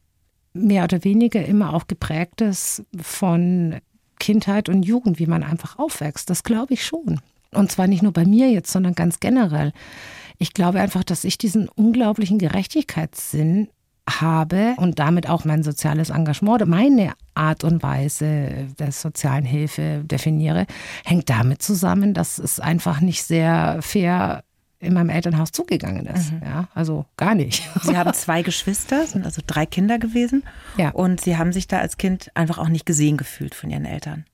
mehr oder weniger immer auch geprägt ist von Kindheit und Jugend, wie man einfach aufwächst. Das glaube ich schon. Und zwar nicht nur bei mir jetzt, sondern ganz generell. Ich glaube einfach, dass ich diesen unglaublichen Gerechtigkeitssinn habe und damit auch mein soziales Engagement oder meine Art und Weise der sozialen Hilfe definiere, hängt damit zusammen, dass es einfach nicht sehr fair in meinem Elternhaus zugegangen ist. Mhm. Ja, also gar nicht. Sie haben zwei Geschwister, sind also drei Kinder gewesen. Ja. Und Sie haben sich da als Kind einfach auch nicht gesehen gefühlt von Ihren Eltern.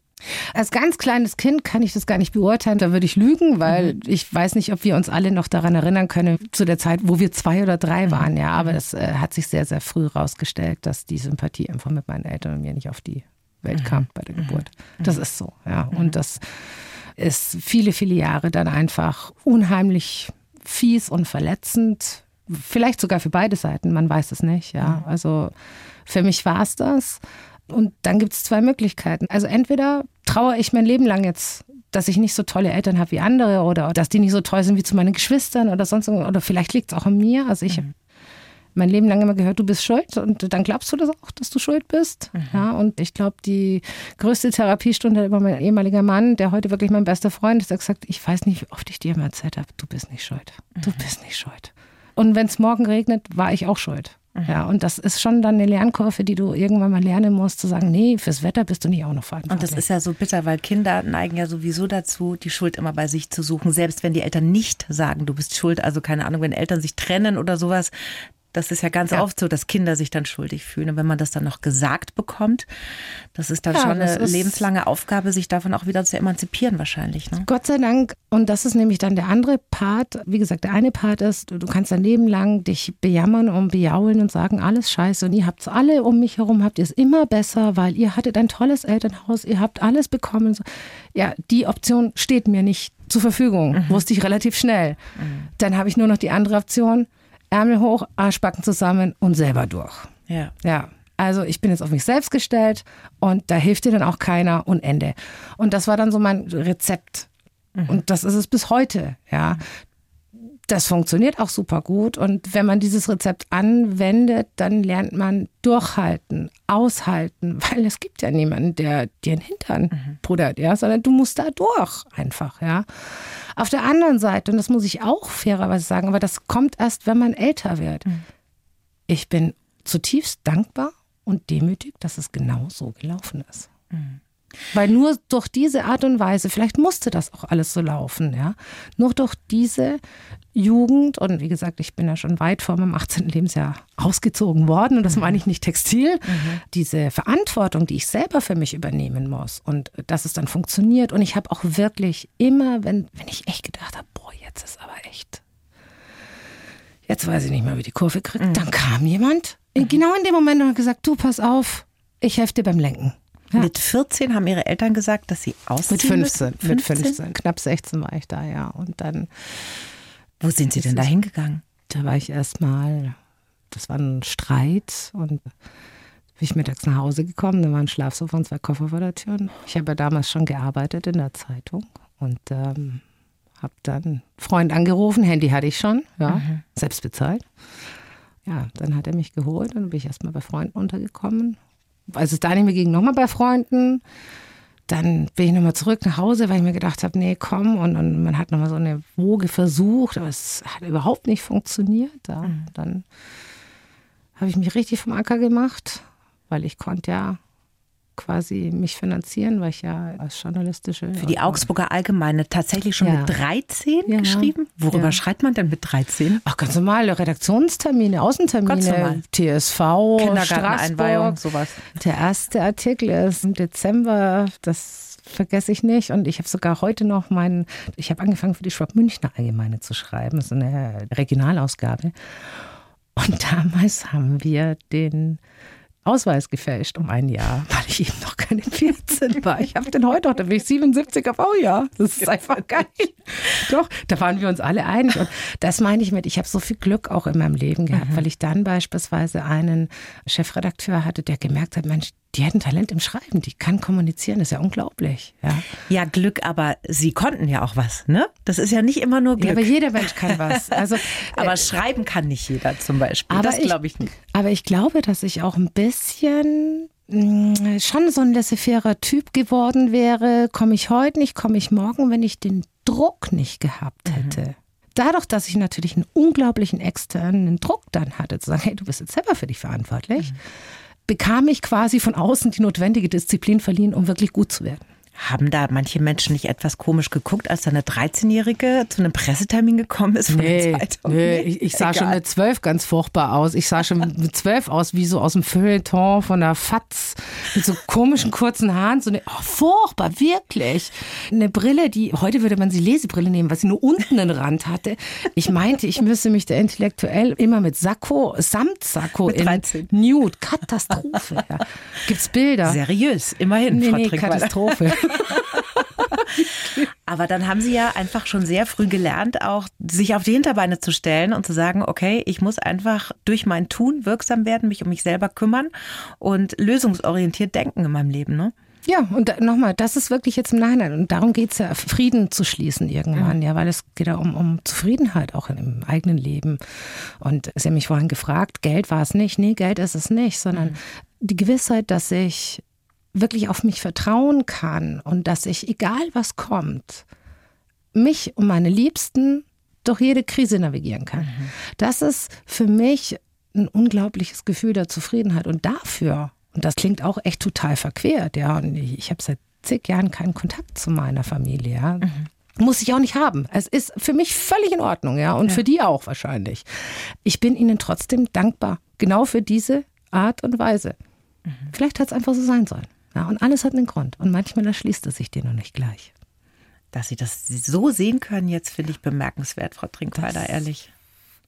Als ganz kleines Kind kann ich das gar nicht beurteilen, da würde ich lügen, weil mhm. ich weiß nicht, ob wir uns alle noch daran erinnern können, zu der Zeit, wo wir zwei oder drei mhm. waren, ja. Aber es äh, hat sich sehr, sehr früh herausgestellt, dass die Sympathie einfach mit meinen Eltern und mir nicht auf die Welt mhm. kam bei der. Geburt. Das ist so, ja. Und das ist viele, viele Jahre dann einfach unheimlich fies und verletzend. Vielleicht sogar für beide Seiten, man weiß es nicht. Ja, also für mich war es das. Und dann gibt es zwei Möglichkeiten. Also entweder traue ich mein Leben lang jetzt, dass ich nicht so tolle Eltern habe wie andere oder dass die nicht so toll sind wie zu meinen Geschwistern oder sonst oder vielleicht liegt es auch an mir. Also ich mhm. Mein Leben lang immer gehört, du bist schuld und dann glaubst du das auch, dass du schuld bist. Mhm. Ja, und ich glaube, die größte Therapiestunde war mein ehemaliger Mann, der heute wirklich mein bester Freund ist, der gesagt, ich weiß nicht, wie oft ich dir immer erzählt habe, du bist nicht schuld. Du mhm. bist nicht schuld. Und wenn es morgen regnet, war ich auch schuld. Mhm. Ja, und das ist schon dann eine Lernkurve, die du irgendwann mal lernen musst, zu sagen, nee, fürs Wetter bist du nicht auch noch verantwortlich. Und das ist ja so bitter, weil Kinder neigen ja sowieso dazu, die Schuld immer bei sich zu suchen, selbst wenn die Eltern nicht sagen, du bist schuld. Also keine Ahnung, wenn Eltern sich trennen oder sowas, das ist ja ganz ja. oft so, dass Kinder sich dann schuldig fühlen. Und wenn man das dann noch gesagt bekommt, das ist dann ja, schon eine lebenslange Aufgabe, sich davon auch wieder zu emanzipieren wahrscheinlich. Ne? Gott sei Dank. Und das ist nämlich dann der andere Part. Wie gesagt, der eine Part ist, du kannst dein Leben lang dich bejammern und bejaulen und sagen, alles scheiße. Und ihr habt es alle um mich herum, habt ihr es immer besser, weil ihr hattet ein tolles Elternhaus, ihr habt alles bekommen. Ja, die Option steht mir nicht zur Verfügung, mhm. wusste ich relativ schnell. Mhm. Dann habe ich nur noch die andere Option Ärmel hoch, Arschbacken zusammen und selber durch. Ja. Ja. Also ich bin jetzt auf mich selbst gestellt und da hilft dir dann auch keiner und Ende. Und das war dann so mein Rezept. Mhm. Und das ist es bis heute. Ja das funktioniert auch super gut. Und wenn man dieses Rezept anwendet, dann lernt man durchhalten, aushalten, weil es gibt ja niemanden, der dir den Hintern mhm. puddert, ja, sondern du musst da durch einfach, ja. Auf der anderen Seite, und das muss ich auch fairerweise sagen, aber das kommt erst, wenn man älter wird. Mhm. Ich bin zutiefst dankbar und demütig, dass es genau so gelaufen ist. Mhm. Weil nur durch diese Art und Weise, vielleicht musste das auch alles so laufen, ja. Nur durch diese Jugend und wie gesagt, ich bin ja schon weit vor meinem 18. Lebensjahr ausgezogen worden und das meine ich nicht textil. Mhm. Diese Verantwortung, die ich selber für mich übernehmen muss und dass es dann funktioniert. Und ich habe auch wirklich immer, wenn, wenn ich echt gedacht habe, boah, jetzt ist aber echt, jetzt weiß ich nicht mehr, wie die Kurve kriegt, mhm. dann kam jemand mhm. genau in dem Moment und hat gesagt, du pass auf, ich helfe dir beim Lenken. Ja. Mit 14 haben ihre Eltern gesagt, dass sie ausziehen Mit 15, müssen? mit 15, knapp 16 war ich da, ja. Und dann. Wo sind Sie denn da hingegangen? Da war ich erstmal, das war ein Streit und bin ich mittags nach Hause gekommen, da war ein Schlafsofa und zwei Koffer vor der Tür. Ich habe ja damals schon gearbeitet in der Zeitung und ähm, habe dann einen Freund angerufen, Handy hatte ich schon, ja, mhm. selbst bezahlt. Ja, dann hat er mich geholt und bin ich erstmal bei Freunden untergekommen als es da nicht mehr ging, nochmal bei Freunden. Dann bin ich nochmal zurück nach Hause, weil ich mir gedacht habe, nee, komm. Und, und man hat nochmal so eine Woge versucht, aber es hat überhaupt nicht funktioniert. Ja. Mhm. Dann habe ich mich richtig vom Acker gemacht, weil ich konnte ja quasi mich finanzieren, weil ich ja als journalistische. Für die Augsburger Allgemeine tatsächlich schon ja. mit 13 ja. geschrieben? Worüber ja. schreibt man denn mit 13? Ach, ganz normale Redaktionstermine, Außentermine, TSV, Kindergarteneinweihung, sowas. Der erste Artikel ist im Dezember, das vergesse ich nicht. Und ich habe sogar heute noch meinen, ich habe angefangen für die Schwab Münchner Allgemeine zu schreiben, das ist eine Regionalausgabe. Und damals haben wir den Ausweis gefälscht um ein Jahr, weil ich eben noch keine 14 war. Ich habe den heute noch, da bin ich 77 auf, oh ja, das ist einfach geil. Doch, da waren wir uns alle einig. Und das meine ich mit, ich habe so viel Glück auch in meinem Leben gehabt, mhm. weil ich dann beispielsweise einen Chefredakteur hatte, der gemerkt hat, Mensch, die hat ein Talent im Schreiben, die kann kommunizieren, das ist ja unglaublich. Ja, ja Glück, aber sie konnten ja auch was, ne? Das ist ja nicht immer nur Glück. Ja, aber jeder Mensch kann was. Also, aber äh, schreiben kann nicht jeder zum Beispiel. Aber das glaube ich nicht. Aber ich glaube, dass ich auch ein bisschen mh, mm, schon so ein laissez-faire Typ geworden wäre. Komme ich heute nicht, komme ich morgen, wenn ich den Druck nicht gehabt mhm. hätte. Mhm dadurch, dass ich natürlich einen unglaublichen externen Druck dann hatte, zu sagen, hey, du bist jetzt selber für dich verantwortlich, mhm bekam ich quasi von außen die notwendige Disziplin verliehen, um wirklich gut zu werden. Haben da manche Menschen nicht etwas komisch geguckt, als da eine 13-Jährige zu einem Pressetermin gekommen ist von nee? Nee, ich, ich sah Egal. schon mit zwölf ganz furchtbar aus. Ich sah schon mit zwölf aus wie so aus dem Feuilleton von der Fatz mit so komischen kurzen Haaren. So eine, oh, furchtbar, wirklich. Eine Brille, die, heute würde man sie Lesebrille nehmen, weil sie nur unten einen Rand hatte. Ich meinte, ich müsse mich da intellektuell immer mit Sakko, Samtsakko in Nude. Katastrophe. Ja. Gibt's Bilder? Seriös, immerhin. Nee, nee, Katastrophe. Aber dann haben Sie ja einfach schon sehr früh gelernt, auch sich auf die Hinterbeine zu stellen und zu sagen, okay, ich muss einfach durch mein Tun wirksam werden, mich um mich selber kümmern und lösungsorientiert denken in meinem Leben, ne? Ja, und nochmal, das ist wirklich jetzt im Nachhinein. Und darum geht es ja, Frieden zu schließen irgendwann, mhm. ja, weil es geht ja um, um Zufriedenheit auch im eigenen Leben. Und Sie haben mich vorhin gefragt, Geld war es nicht. Nee, Geld ist es nicht, sondern mhm. die Gewissheit, dass ich wirklich auf mich vertrauen kann und dass ich, egal was kommt, mich und meine Liebsten durch jede Krise navigieren kann. Mhm. Das ist für mich ein unglaubliches Gefühl der Zufriedenheit. Und dafür und das klingt auch echt total verquert, ja. Und ich, ich habe seit zig Jahren keinen Kontakt zu meiner Familie, ja. Mhm. Muss ich auch nicht haben. Es ist für mich völlig in Ordnung, ja. Und ja. für die auch wahrscheinlich. Ich bin ihnen trotzdem dankbar. Genau für diese Art und Weise. Mhm. Vielleicht hat es einfach so sein sollen. Ja, und alles hat einen Grund. Und manchmal erschließt es sich dir noch nicht gleich. Dass Sie das so sehen können, jetzt finde ich bemerkenswert, Frau Trinkweider, ehrlich.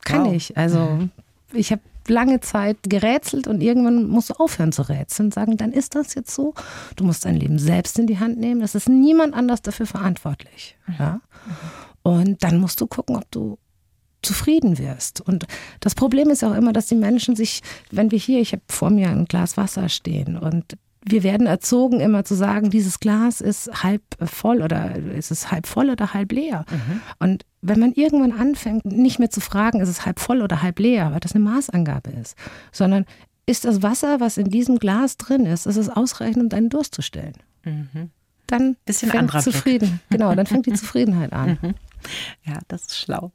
Kann wow. ich. Also, mhm. ich habe lange Zeit gerätselt und irgendwann musst du aufhören zu rätseln und sagen, dann ist das jetzt so. Du musst dein Leben selbst in die Hand nehmen. Das ist niemand anders dafür verantwortlich. Mhm. Ja? Und dann musst du gucken, ob du zufrieden wirst. Und das Problem ist auch immer, dass die Menschen sich, wenn wir hier, ich habe vor mir ein Glas Wasser stehen und wir werden erzogen, immer zu sagen, dieses Glas ist halb voll oder ist es halb voll oder halb leer. Mhm. Und wenn man irgendwann anfängt, nicht mehr zu fragen, ist es halb voll oder halb leer, weil das eine Maßangabe ist, sondern ist das Wasser, was in diesem Glas drin ist, ist es ausreichend, um deinen Durst zu stellen. Mhm. Dann Bisschen fängt Zufrieden, genau, dann fängt die Zufriedenheit an. Mhm. Ja, das ist schlau.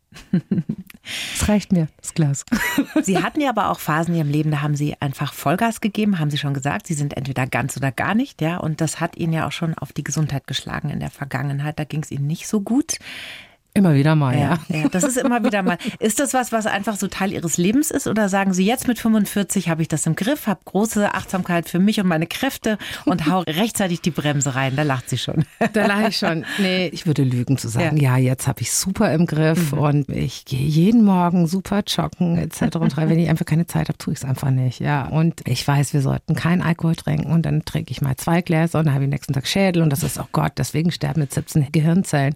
Es reicht mir, das Glas. Sie hatten ja aber auch Phasen in Ihrem Leben, da haben Sie einfach Vollgas gegeben, haben Sie schon gesagt. Sie sind entweder ganz oder gar nicht, ja. Und das hat Ihnen ja auch schon auf die Gesundheit geschlagen in der Vergangenheit. Da ging es Ihnen nicht so gut. Immer wieder mal, ja. ja. ja. Das ist immer wieder mal. Ist das was, was einfach so Teil Ihres Lebens ist? Oder sagen Sie, jetzt mit 45 habe ich das im Griff, habe große Achtsamkeit für mich und meine Kräfte und hau rechtzeitig die Bremse rein? Da lacht sie schon. Da lache ich schon. Nee, ich würde lügen zu sagen, ja, ja jetzt habe ich super im Griff mhm. und ich gehe jeden Morgen super joggen etc. Und wenn ich einfach keine Zeit habe, tue ich es einfach nicht. Ja, und ich weiß, wir sollten keinen Alkohol trinken und dann trinke ich mal zwei Gläser und dann habe ich nächsten Tag Schädel und das ist, oh Gott, deswegen sterben mit 17 Gehirnzellen.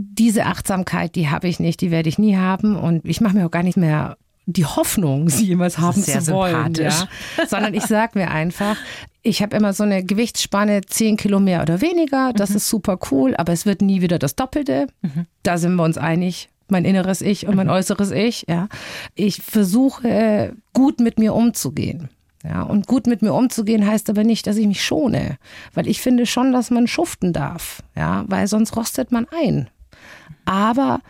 Diese Achtsamkeit die habe ich nicht, die werde ich nie haben und ich mache mir auch gar nicht mehr die Hoffnung, sie jemals haben zu wollen, ja? sondern ich sage mir einfach, ich habe immer so eine Gewichtsspanne 10 Kilo mehr oder weniger, das mhm. ist super cool, aber es wird nie wieder das Doppelte. Mhm. Da sind wir uns einig, mein inneres Ich und mein mhm. äußeres Ich. Ja, ich versuche gut mit mir umzugehen. Ja, und gut mit mir umzugehen heißt aber nicht, dass ich mich schone, weil ich finde schon, dass man schuften darf, ja, weil sonst rostet man ein. Aber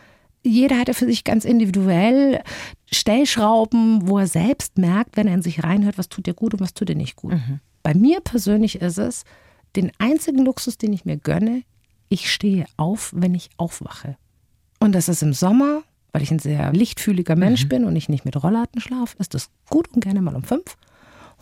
jeder hat ja für sich ganz individuell Stellschrauben, wo er selbst merkt, wenn er in sich reinhört, was tut dir gut und was tut dir nicht gut. Mhm. Bei mir persönlich ist es den einzigen Luxus, den ich mir gönne, ich stehe auf, wenn ich aufwache. Und das ist im Sommer, weil ich ein sehr lichtfühliger Mensch mhm. bin und ich nicht mit Rollladen schlafe, ist das gut und gerne mal um fünf.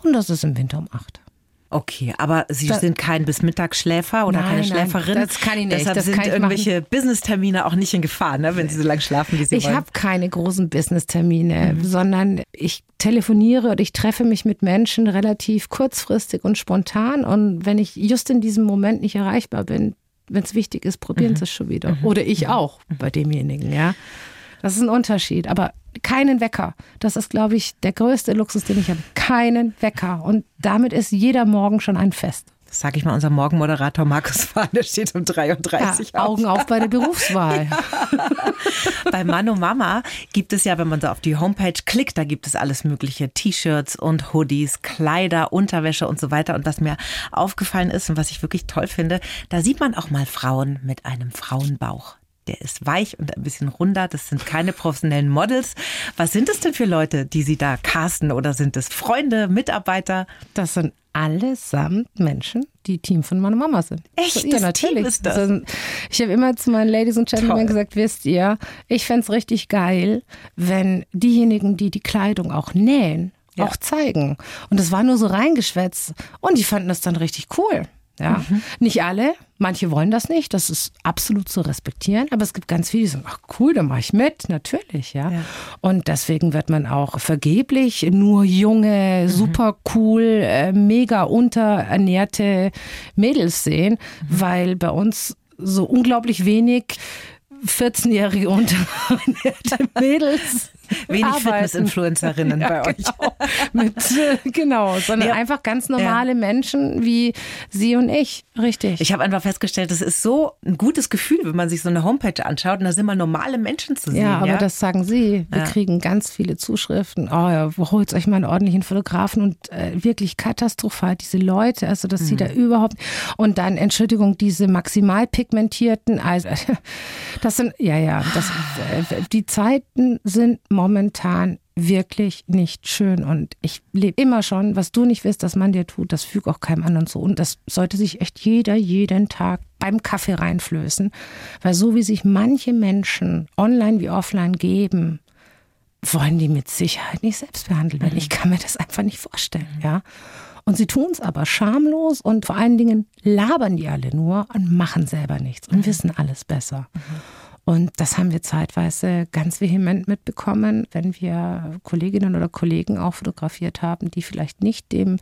Und das ist im Winter um acht. Okay, aber Sie das, sind kein bis Mittagsschläfer oder nein, keine Schläferin. Nein, das kann ich nicht. Deshalb das sind irgendwelche Business-Termine auch nicht in Gefahr, ne, wenn Sie so lange schlafen, wie Sie ich wollen. Ich habe keine großen Business-Termine, mhm. sondern ich telefoniere und ich treffe mich mit Menschen relativ kurzfristig und spontan. Und wenn ich just in diesem Moment nicht erreichbar bin, wenn es wichtig ist, probieren mhm. Sie es schon wieder. Mhm. Oder ich mhm. auch bei demjenigen, ja. Das ist ein Unterschied. Aber keinen Wecker. Das ist, glaube ich, der größte Luxus, den ich habe. Keinen Wecker. Und damit ist jeder Morgen schon ein Fest. Das sage ich mal unser Morgenmoderator Markus Fahn, der steht um 33 ja, auf. Augen auf bei der Berufswahl. Ja. bei Mano Mama gibt es ja, wenn man so auf die Homepage klickt, da gibt es alles mögliche T-Shirts und Hoodies, Kleider, Unterwäsche und so weiter. Und was mir aufgefallen ist und was ich wirklich toll finde, da sieht man auch mal Frauen mit einem Frauenbauch der ist weich und ein bisschen runder. Das sind keine professionellen Models. Was sind es denn für Leute, die Sie da casten? Oder sind es Freunde, Mitarbeiter? Das sind allesamt Menschen, die Team von meiner Mama sind. Echt? So, ja, natürlich. Team ist das? Also, ich habe immer zu meinen Ladies und Gentlemen Toll. gesagt, wisst ihr, ich fände es richtig geil, wenn diejenigen, die die Kleidung auch nähen, ja. auch zeigen. Und das war nur so reingeschwätzt. Und die fanden das dann richtig cool. Ja, mhm. nicht alle, manche wollen das nicht, das ist absolut zu respektieren, aber es gibt ganz viele, die sagen, ach cool, dann mache ich mit, natürlich, ja. ja. Und deswegen wird man auch vergeblich nur junge, mhm. super cool, äh, mega unterernährte Mädels sehen, mhm. weil bei uns so unglaublich wenig 14-jährige unterernährte Mädels Wenig Fitness-Influencerinnen ja, bei euch. Genau. Mit, äh, genau, sondern ja. einfach ganz normale ja. Menschen wie Sie und ich. Richtig. Ich habe einfach festgestellt, es ist so ein gutes Gefühl, wenn man sich so eine Homepage anschaut und da sind mal normale Menschen zu sehen. Ja, aber das sagen Sie. Wir kriegen ganz viele Zuschriften. Oh ja, holt euch mal einen ordentlichen Fotografen und äh, wirklich katastrophal, diese Leute, also dass mhm. sie da überhaupt und dann, Entschuldigung, diese maximal pigmentierten, also das sind, ja, ja, das, äh, die Zeiten sind momentan wirklich nicht schön. Und ich lebe immer schon, was du nicht willst, dass man dir tut, das fügt auch keinem anderen zu. Und das sollte sich echt jeder jeden Tag beim Kaffee reinflößen. Weil so wie sich manche Menschen online wie offline geben, wollen die mit Sicherheit nicht selbst behandelt werden. Ich kann mir das einfach nicht vorstellen, ja. Und sie tun es aber schamlos und vor allen Dingen labern die alle nur und machen selber nichts und wissen alles besser. Und das haben wir zeitweise ganz vehement mitbekommen, wenn wir Kolleginnen oder Kollegen auch fotografiert haben, die vielleicht nicht dem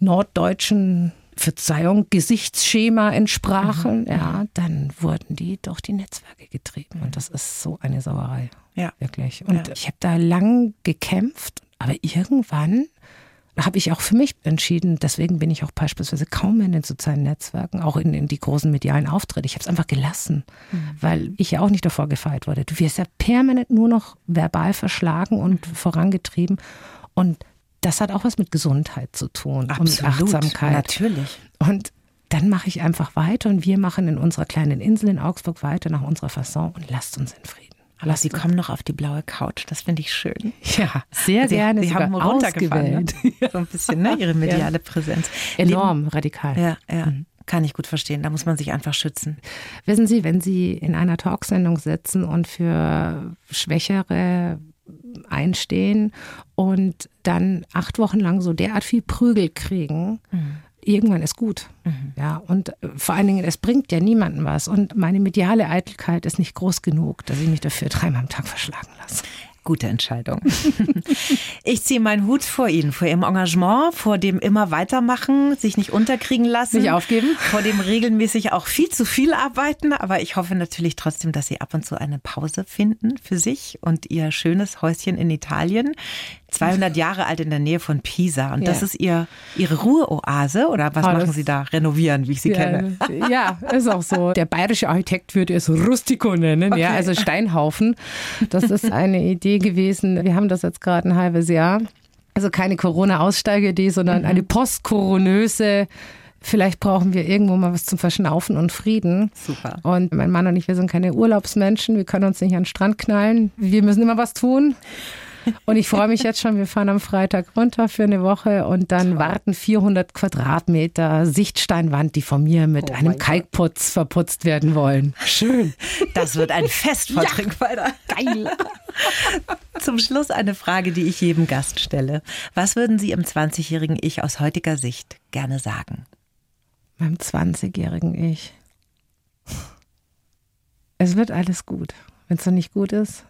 norddeutschen Verzeihung, Gesichtsschema entsprachen, mhm. ja, dann wurden die durch die Netzwerke getrieben. Und das ist so eine Sauerei. Ja. Wirklich. Und ja. ich habe da lang gekämpft, aber irgendwann habe ich auch für mich entschieden, deswegen bin ich auch beispielsweise kaum in den sozialen Netzwerken, auch in, in die großen medialen Auftritte. Ich habe es einfach gelassen, mhm. weil ich ja auch nicht davor gefeiert wurde. Du wirst ja permanent nur noch verbal verschlagen und mhm. vorangetrieben. Und das hat auch was mit Gesundheit zu tun Absolut, und mit Achtsamkeit. Natürlich. Und dann mache ich einfach weiter und wir machen in unserer kleinen Insel in Augsburg weiter nach unserer Fasson und lasst uns in Frieden. Aber Sie kommen noch auf die blaue Couch, das finde ich schön. Ja, sehr Sie, gerne. Sie haben runtergefahren. Ne? So ein bisschen, ne? Ihre mediale ja. Präsenz. Enorm, radikal. Ja, ja. Mhm. Kann ich gut verstehen. Da muss man sich einfach schützen. Wissen Sie, wenn Sie in einer Talksendung sitzen und für Schwächere einstehen und dann acht Wochen lang so derart viel Prügel kriegen, mhm irgendwann ist gut. Mhm. Ja, und äh, vor allen Dingen, es bringt ja niemandem was. Und meine mediale Eitelkeit ist nicht groß genug, dass ich mich dafür dreimal am Tag verschlagen lasse. Gute Entscheidung. Ich ziehe meinen Hut vor Ihnen, vor Ihrem Engagement, vor dem immer weitermachen, sich nicht unterkriegen lassen. Nicht aufgeben. Vor dem regelmäßig auch viel zu viel arbeiten. Aber ich hoffe natürlich trotzdem, dass Sie ab und zu eine Pause finden für sich und Ihr schönes Häuschen in Italien. 200 Jahre alt in der Nähe von Pisa. Und ja. das ist ihr, Ihre Ruheoase oder was oh, machen Sie da? Renovieren, wie ich Sie ja, kenne. Ja, ist auch so. Der bayerische Architekt würde es Rustico nennen, okay. ja, also Steinhaufen. Das ist eine Idee gewesen. Wir haben das jetzt gerade ein halbes Jahr. Also keine Corona-Aussteigeidee, sondern mhm. eine postkoronöse Vielleicht brauchen wir irgendwo mal was zum Verschnaufen und Frieden. Super. Und mein Mann und ich, wir sind keine Urlaubsmenschen. Wir können uns nicht an den Strand knallen. Wir müssen immer was tun. Und ich freue mich jetzt schon, wir fahren am Freitag runter für eine Woche und dann Toll. warten 400 Quadratmeter Sichtsteinwand, die von mir mit oh einem Kalkputz Gott. verputzt werden wollen. Schön. Das wird ein Fest, Frau ja. Trinkwalder. Geil. Zum Schluss eine Frage, die ich jedem Gast stelle. Was würden Sie im 20-jährigen Ich aus heutiger Sicht gerne sagen? Meinem 20-jährigen Ich. Es wird alles gut. Wenn es noch nicht gut ist,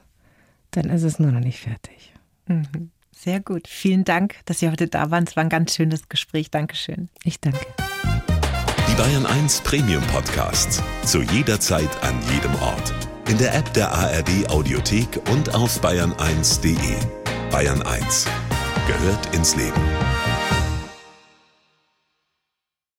dann ist es nur noch nicht fertig. Mhm. Sehr gut. Vielen Dank, dass Sie heute da waren. Es war ein ganz schönes Gespräch. Dankeschön. Ich danke. Die Bayern 1 Premium Podcasts. Zu jeder Zeit, an jedem Ort. In der App der ARD Audiothek und auf bayern1.de. Bayern 1 gehört ins Leben.